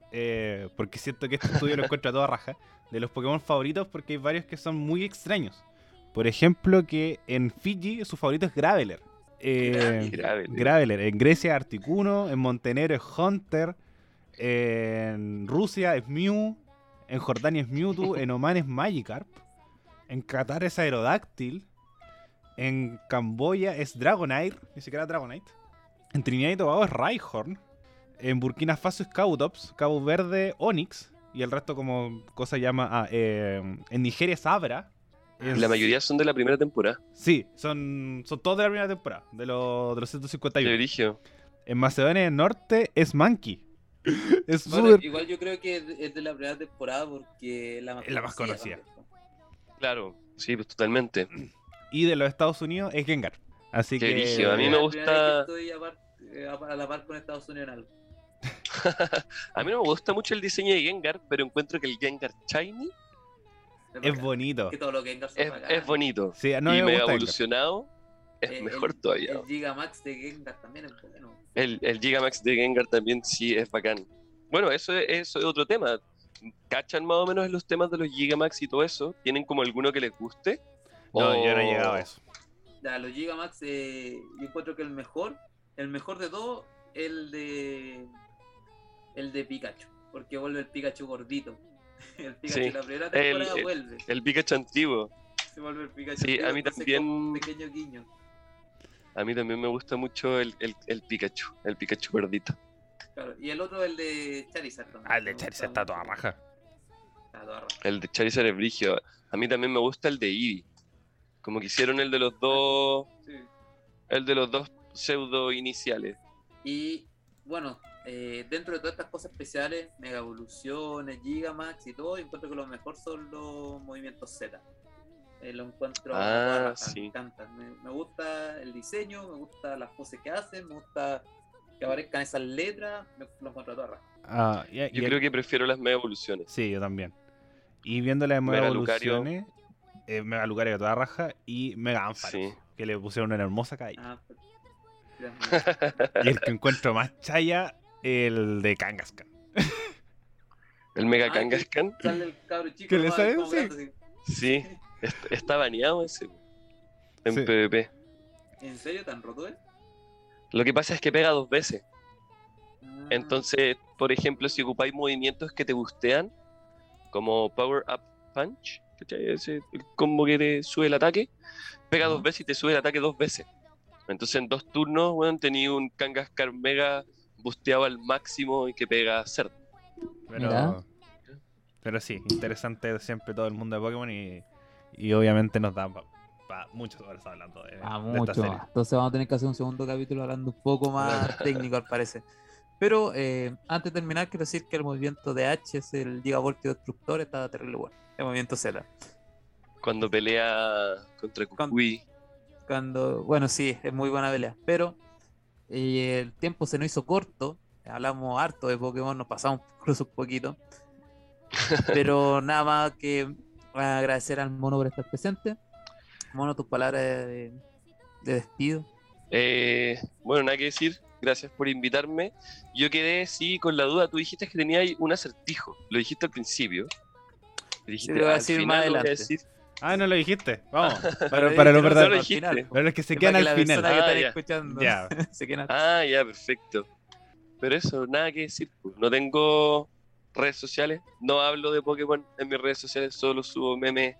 [SPEAKER 2] porque siento que este estudio lo encuentro a toda raja. De los Pokémon favoritos, porque hay varios que son muy extraños. Por ejemplo, que en Fiji su favorito es Graveler. Eh,
[SPEAKER 3] Grave.
[SPEAKER 2] Graveler. En Grecia Articuno. En Montenegro es Hunter. En Rusia es Mew. En Jordania es Mewtwo. En Oman es Magikarp. En Qatar es Aerodáctil. En Camboya es Dragonite. Ni siquiera Dragonite. En Trinidad y Tobago es Rhyhorn. En Burkina Faso es Cautops. Cabo Verde Onix. Y el resto como cosa llama... ah, eh, en Nigeria es Abra.
[SPEAKER 3] La mayoría son de la primera temporada.
[SPEAKER 2] Sí, son, son todos de la primera temporada. De, los de los
[SPEAKER 3] De
[SPEAKER 2] 151.
[SPEAKER 3] origen.
[SPEAKER 2] En Macedonia del Norte es Monkey. es
[SPEAKER 1] Bueno, igual yo creo que es de la primera temporada porque es la más
[SPEAKER 2] Es la más conocida.
[SPEAKER 3] Claro, sí, pues totalmente.
[SPEAKER 2] Y de los Estados Unidos es Gengar. Así
[SPEAKER 3] Qué
[SPEAKER 2] que...
[SPEAKER 3] a mí me gusta-
[SPEAKER 1] estoy a, par- eh, a la par con Estados Unidos en algo.
[SPEAKER 3] A mí no me gusta mucho el diseño de Gengar, pero encuentro que el Gengar Shiny
[SPEAKER 2] Es bonito.
[SPEAKER 3] Es, bonito.
[SPEAKER 2] Sí, no
[SPEAKER 3] y
[SPEAKER 2] me gusta Gengar.
[SPEAKER 3] Es
[SPEAKER 1] Eh,
[SPEAKER 3] mejor
[SPEAKER 1] el-
[SPEAKER 3] todavía.
[SPEAKER 1] El Gigamax de Gengar también es bueno.
[SPEAKER 3] El, el Gigamax de Gengar también sí es bacán. Bueno, eso es, eso es otro tema. ¿Cachan más o menos los temas de los Gigamax y todo eso? ¿Tienen como alguno que les guste?
[SPEAKER 2] No,
[SPEAKER 3] O-
[SPEAKER 2] yo no he llegado a eso.
[SPEAKER 1] Ya, los Gigamax, eh, yo encuentro que el mejor, el mejor de todo, el de el de Pikachu, porque vuelve el Pikachu gordito. El Pikachu
[SPEAKER 3] Sí,
[SPEAKER 1] de la primera temporada
[SPEAKER 3] el-
[SPEAKER 1] vuelve.
[SPEAKER 3] El Pikachu antiguo.
[SPEAKER 1] Se vuelve el Pikachu.
[SPEAKER 3] Sí, a mí también-
[SPEAKER 1] un pequeño guiño.
[SPEAKER 3] A mí también me gusta mucho el, el, el Pikachu, el Pikachu gordito.
[SPEAKER 1] Claro. Y el otro, el de Charizard. también,
[SPEAKER 2] Ah, el de Charizard está toda raja.
[SPEAKER 1] Está toda raja.
[SPEAKER 3] El de Charizard es brigio. A mí también me gusta el de Eevee. Como que hicieron el de los dos,
[SPEAKER 1] Sí.
[SPEAKER 3] el de los dos pseudo iniciales.
[SPEAKER 1] Y bueno, eh, dentro de todas estas cosas especiales, Mega Evoluciones, Gigamax y todo, yo encuentro que lo mejor son los movimientos Z. Eh, lo encuentro a
[SPEAKER 3] Ah,
[SPEAKER 1] toda raja,
[SPEAKER 3] sí.
[SPEAKER 1] me encantan. Me, me gusta el diseño, me gusta las poses que hacen, me gusta que aparezcan esas letras, me, lo encuentro a toda raja.
[SPEAKER 2] Ah, y- y
[SPEAKER 3] Yo
[SPEAKER 2] el-
[SPEAKER 3] creo que prefiero las mega evoluciones.
[SPEAKER 2] Sí, yo también. Y viendo las Mega
[SPEAKER 3] Lucario.
[SPEAKER 2] Evoluciones, eh, Mega Lucario a toda raja y Mega Ampharos,
[SPEAKER 3] Sí.
[SPEAKER 2] que le pusieron una hermosa calle.
[SPEAKER 1] Ah, pues,
[SPEAKER 2] Y el que encuentro más chaya, el de Kangaskhan.
[SPEAKER 3] El Mega
[SPEAKER 1] Ah,
[SPEAKER 3] Kangaskhan,
[SPEAKER 1] sale el cabro chico.
[SPEAKER 2] ¿Qué le sale? sí,
[SPEAKER 3] est- está baneado ese. En
[SPEAKER 2] Sí.
[SPEAKER 3] PvP.
[SPEAKER 1] ¿En serio tan roto es?
[SPEAKER 3] Lo que pasa es que pega dos veces.
[SPEAKER 1] Ah,
[SPEAKER 3] Entonces, por ejemplo, si ocupáis movimientos que te gustean, como Power Up Punch, ¿cachai? Ese, el combo que te sube el ataque, pega dos veces y te sube el ataque dos veces. Entonces, en dos turnos, bueno, tenía un Kangaskhan Mega busteado al máximo y que pega cerdo.
[SPEAKER 2] Pero, pero sí, interesante siempre todo el mundo de Pokémon y, y obviamente nos da para muchas horas hablando de,
[SPEAKER 1] Ah,
[SPEAKER 2] de esta serie.
[SPEAKER 1] Entonces vamos a tener que hacer un segundo capítulo hablando un poco más técnico, al parecer. Pero eh, antes de terminar, quiero decir que el movimiento de H es el Gigavoltio Destructor, está terrible bueno. El movimiento Z.
[SPEAKER 3] Cuando pelea contra
[SPEAKER 1] Con-
[SPEAKER 3] Kukui.
[SPEAKER 1] Cuando, bueno, sí, es muy buena pelea. Pero eh, el tiempo se nos hizo corto. Hablamos harto de Pokémon, nos pasamos incluso un poquito. Pero nada más que agradecer al mono por estar presente. Mono, tus palabras de, de despido.
[SPEAKER 3] Eh, bueno, nada que decir. Gracias por invitarme. Yo quedé, sí, con la duda. Tú dijiste que tenía ahí un acertijo. Lo dijiste al principio. Dijiste,
[SPEAKER 1] Te lo voy a
[SPEAKER 3] "Al
[SPEAKER 1] decir
[SPEAKER 3] final
[SPEAKER 1] más
[SPEAKER 3] lo
[SPEAKER 1] adelante".
[SPEAKER 3] decir".
[SPEAKER 2] Ah, no lo dijiste. Vamos. Para, para
[SPEAKER 1] no
[SPEAKER 2] los
[SPEAKER 3] No
[SPEAKER 2] verdad-
[SPEAKER 3] lo
[SPEAKER 1] al
[SPEAKER 3] dijiste.
[SPEAKER 1] final.
[SPEAKER 2] Pero los que se quedan
[SPEAKER 1] para que
[SPEAKER 2] al
[SPEAKER 1] la
[SPEAKER 2] final.
[SPEAKER 1] que
[SPEAKER 3] Ah,
[SPEAKER 1] están
[SPEAKER 3] ya.
[SPEAKER 1] escuchando
[SPEAKER 2] Ya.
[SPEAKER 1] se queden al-
[SPEAKER 3] Ah, ya, perfecto. Pero eso, nada que decir. pues. No tengo redes sociales, no hablo de Pokémon en mis redes sociales, solo subo memes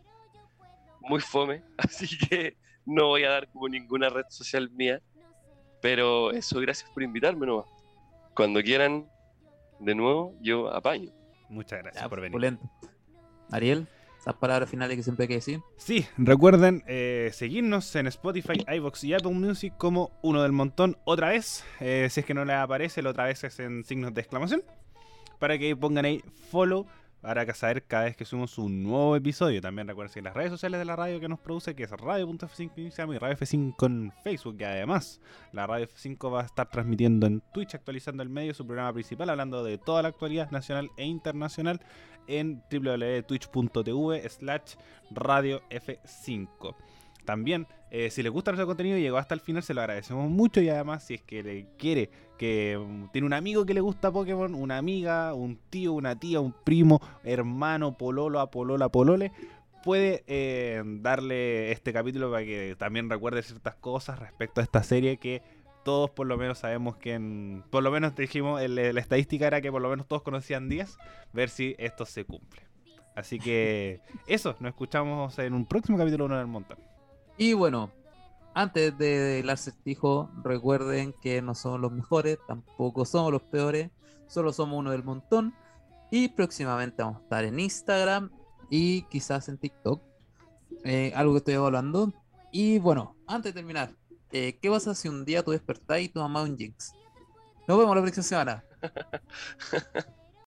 [SPEAKER 3] muy fome, así que no voy a dar como ninguna red social mía. Pero eso, gracias por invitarme nomás. Cuando quieran, de nuevo, yo apaño.
[SPEAKER 2] Muchas gracias
[SPEAKER 1] Ya,
[SPEAKER 2] por venir.
[SPEAKER 1] pulento. Ariel, esas palabras finales que siempre hay que decir.
[SPEAKER 2] Sí, recuerden eh, seguirnos en Spotify, iVoox y Apple Music como uno del montón otra vez. Eh, si es que no les aparece, la otra vez es en signos de exclamación. Para que pongan ahí follow para saber cada vez que subimos un nuevo episodio. También recuerden las redes sociales de la radio que nos produce, que es radio.f5 en Instagram y Radio F5 en Facebook. Y además, la Radio F5 va a estar transmitiendo en Twitch, actualizando el medio, su programa principal, hablando de toda la actualidad nacional e internacional en www.twitch.tv slash radio F5. También, eh, si les gusta nuestro contenido y llegó hasta el final, se lo agradecemos mucho. Y además, si es que le quiere, que um, tiene un amigo que le gusta Pokémon, una amiga, un tío, una tía, un primo, hermano, pololo, apolola, polole, puede eh, darle este capítulo para que también recuerde ciertas cosas respecto a esta serie que todos por lo menos sabemos que en, por lo menos dijimos, la estadística era que por lo menos todos conocían 10, ver si esto se cumple. Así que eso, nos escuchamos en un próximo capítulo de Uno del Montón.
[SPEAKER 1] Y bueno, antes de del acertijo, recuerden que no somos los mejores, tampoco somos los peores, solo somos uno del montón. Y próximamente vamos a estar en Instagram y quizás en TikTok. eh, algo que estoy evaluando. Y bueno, antes de terminar, eh, ¿qué pasa si un día tú despertás y tu mamá un Jinx? Nos vemos la próxima semana.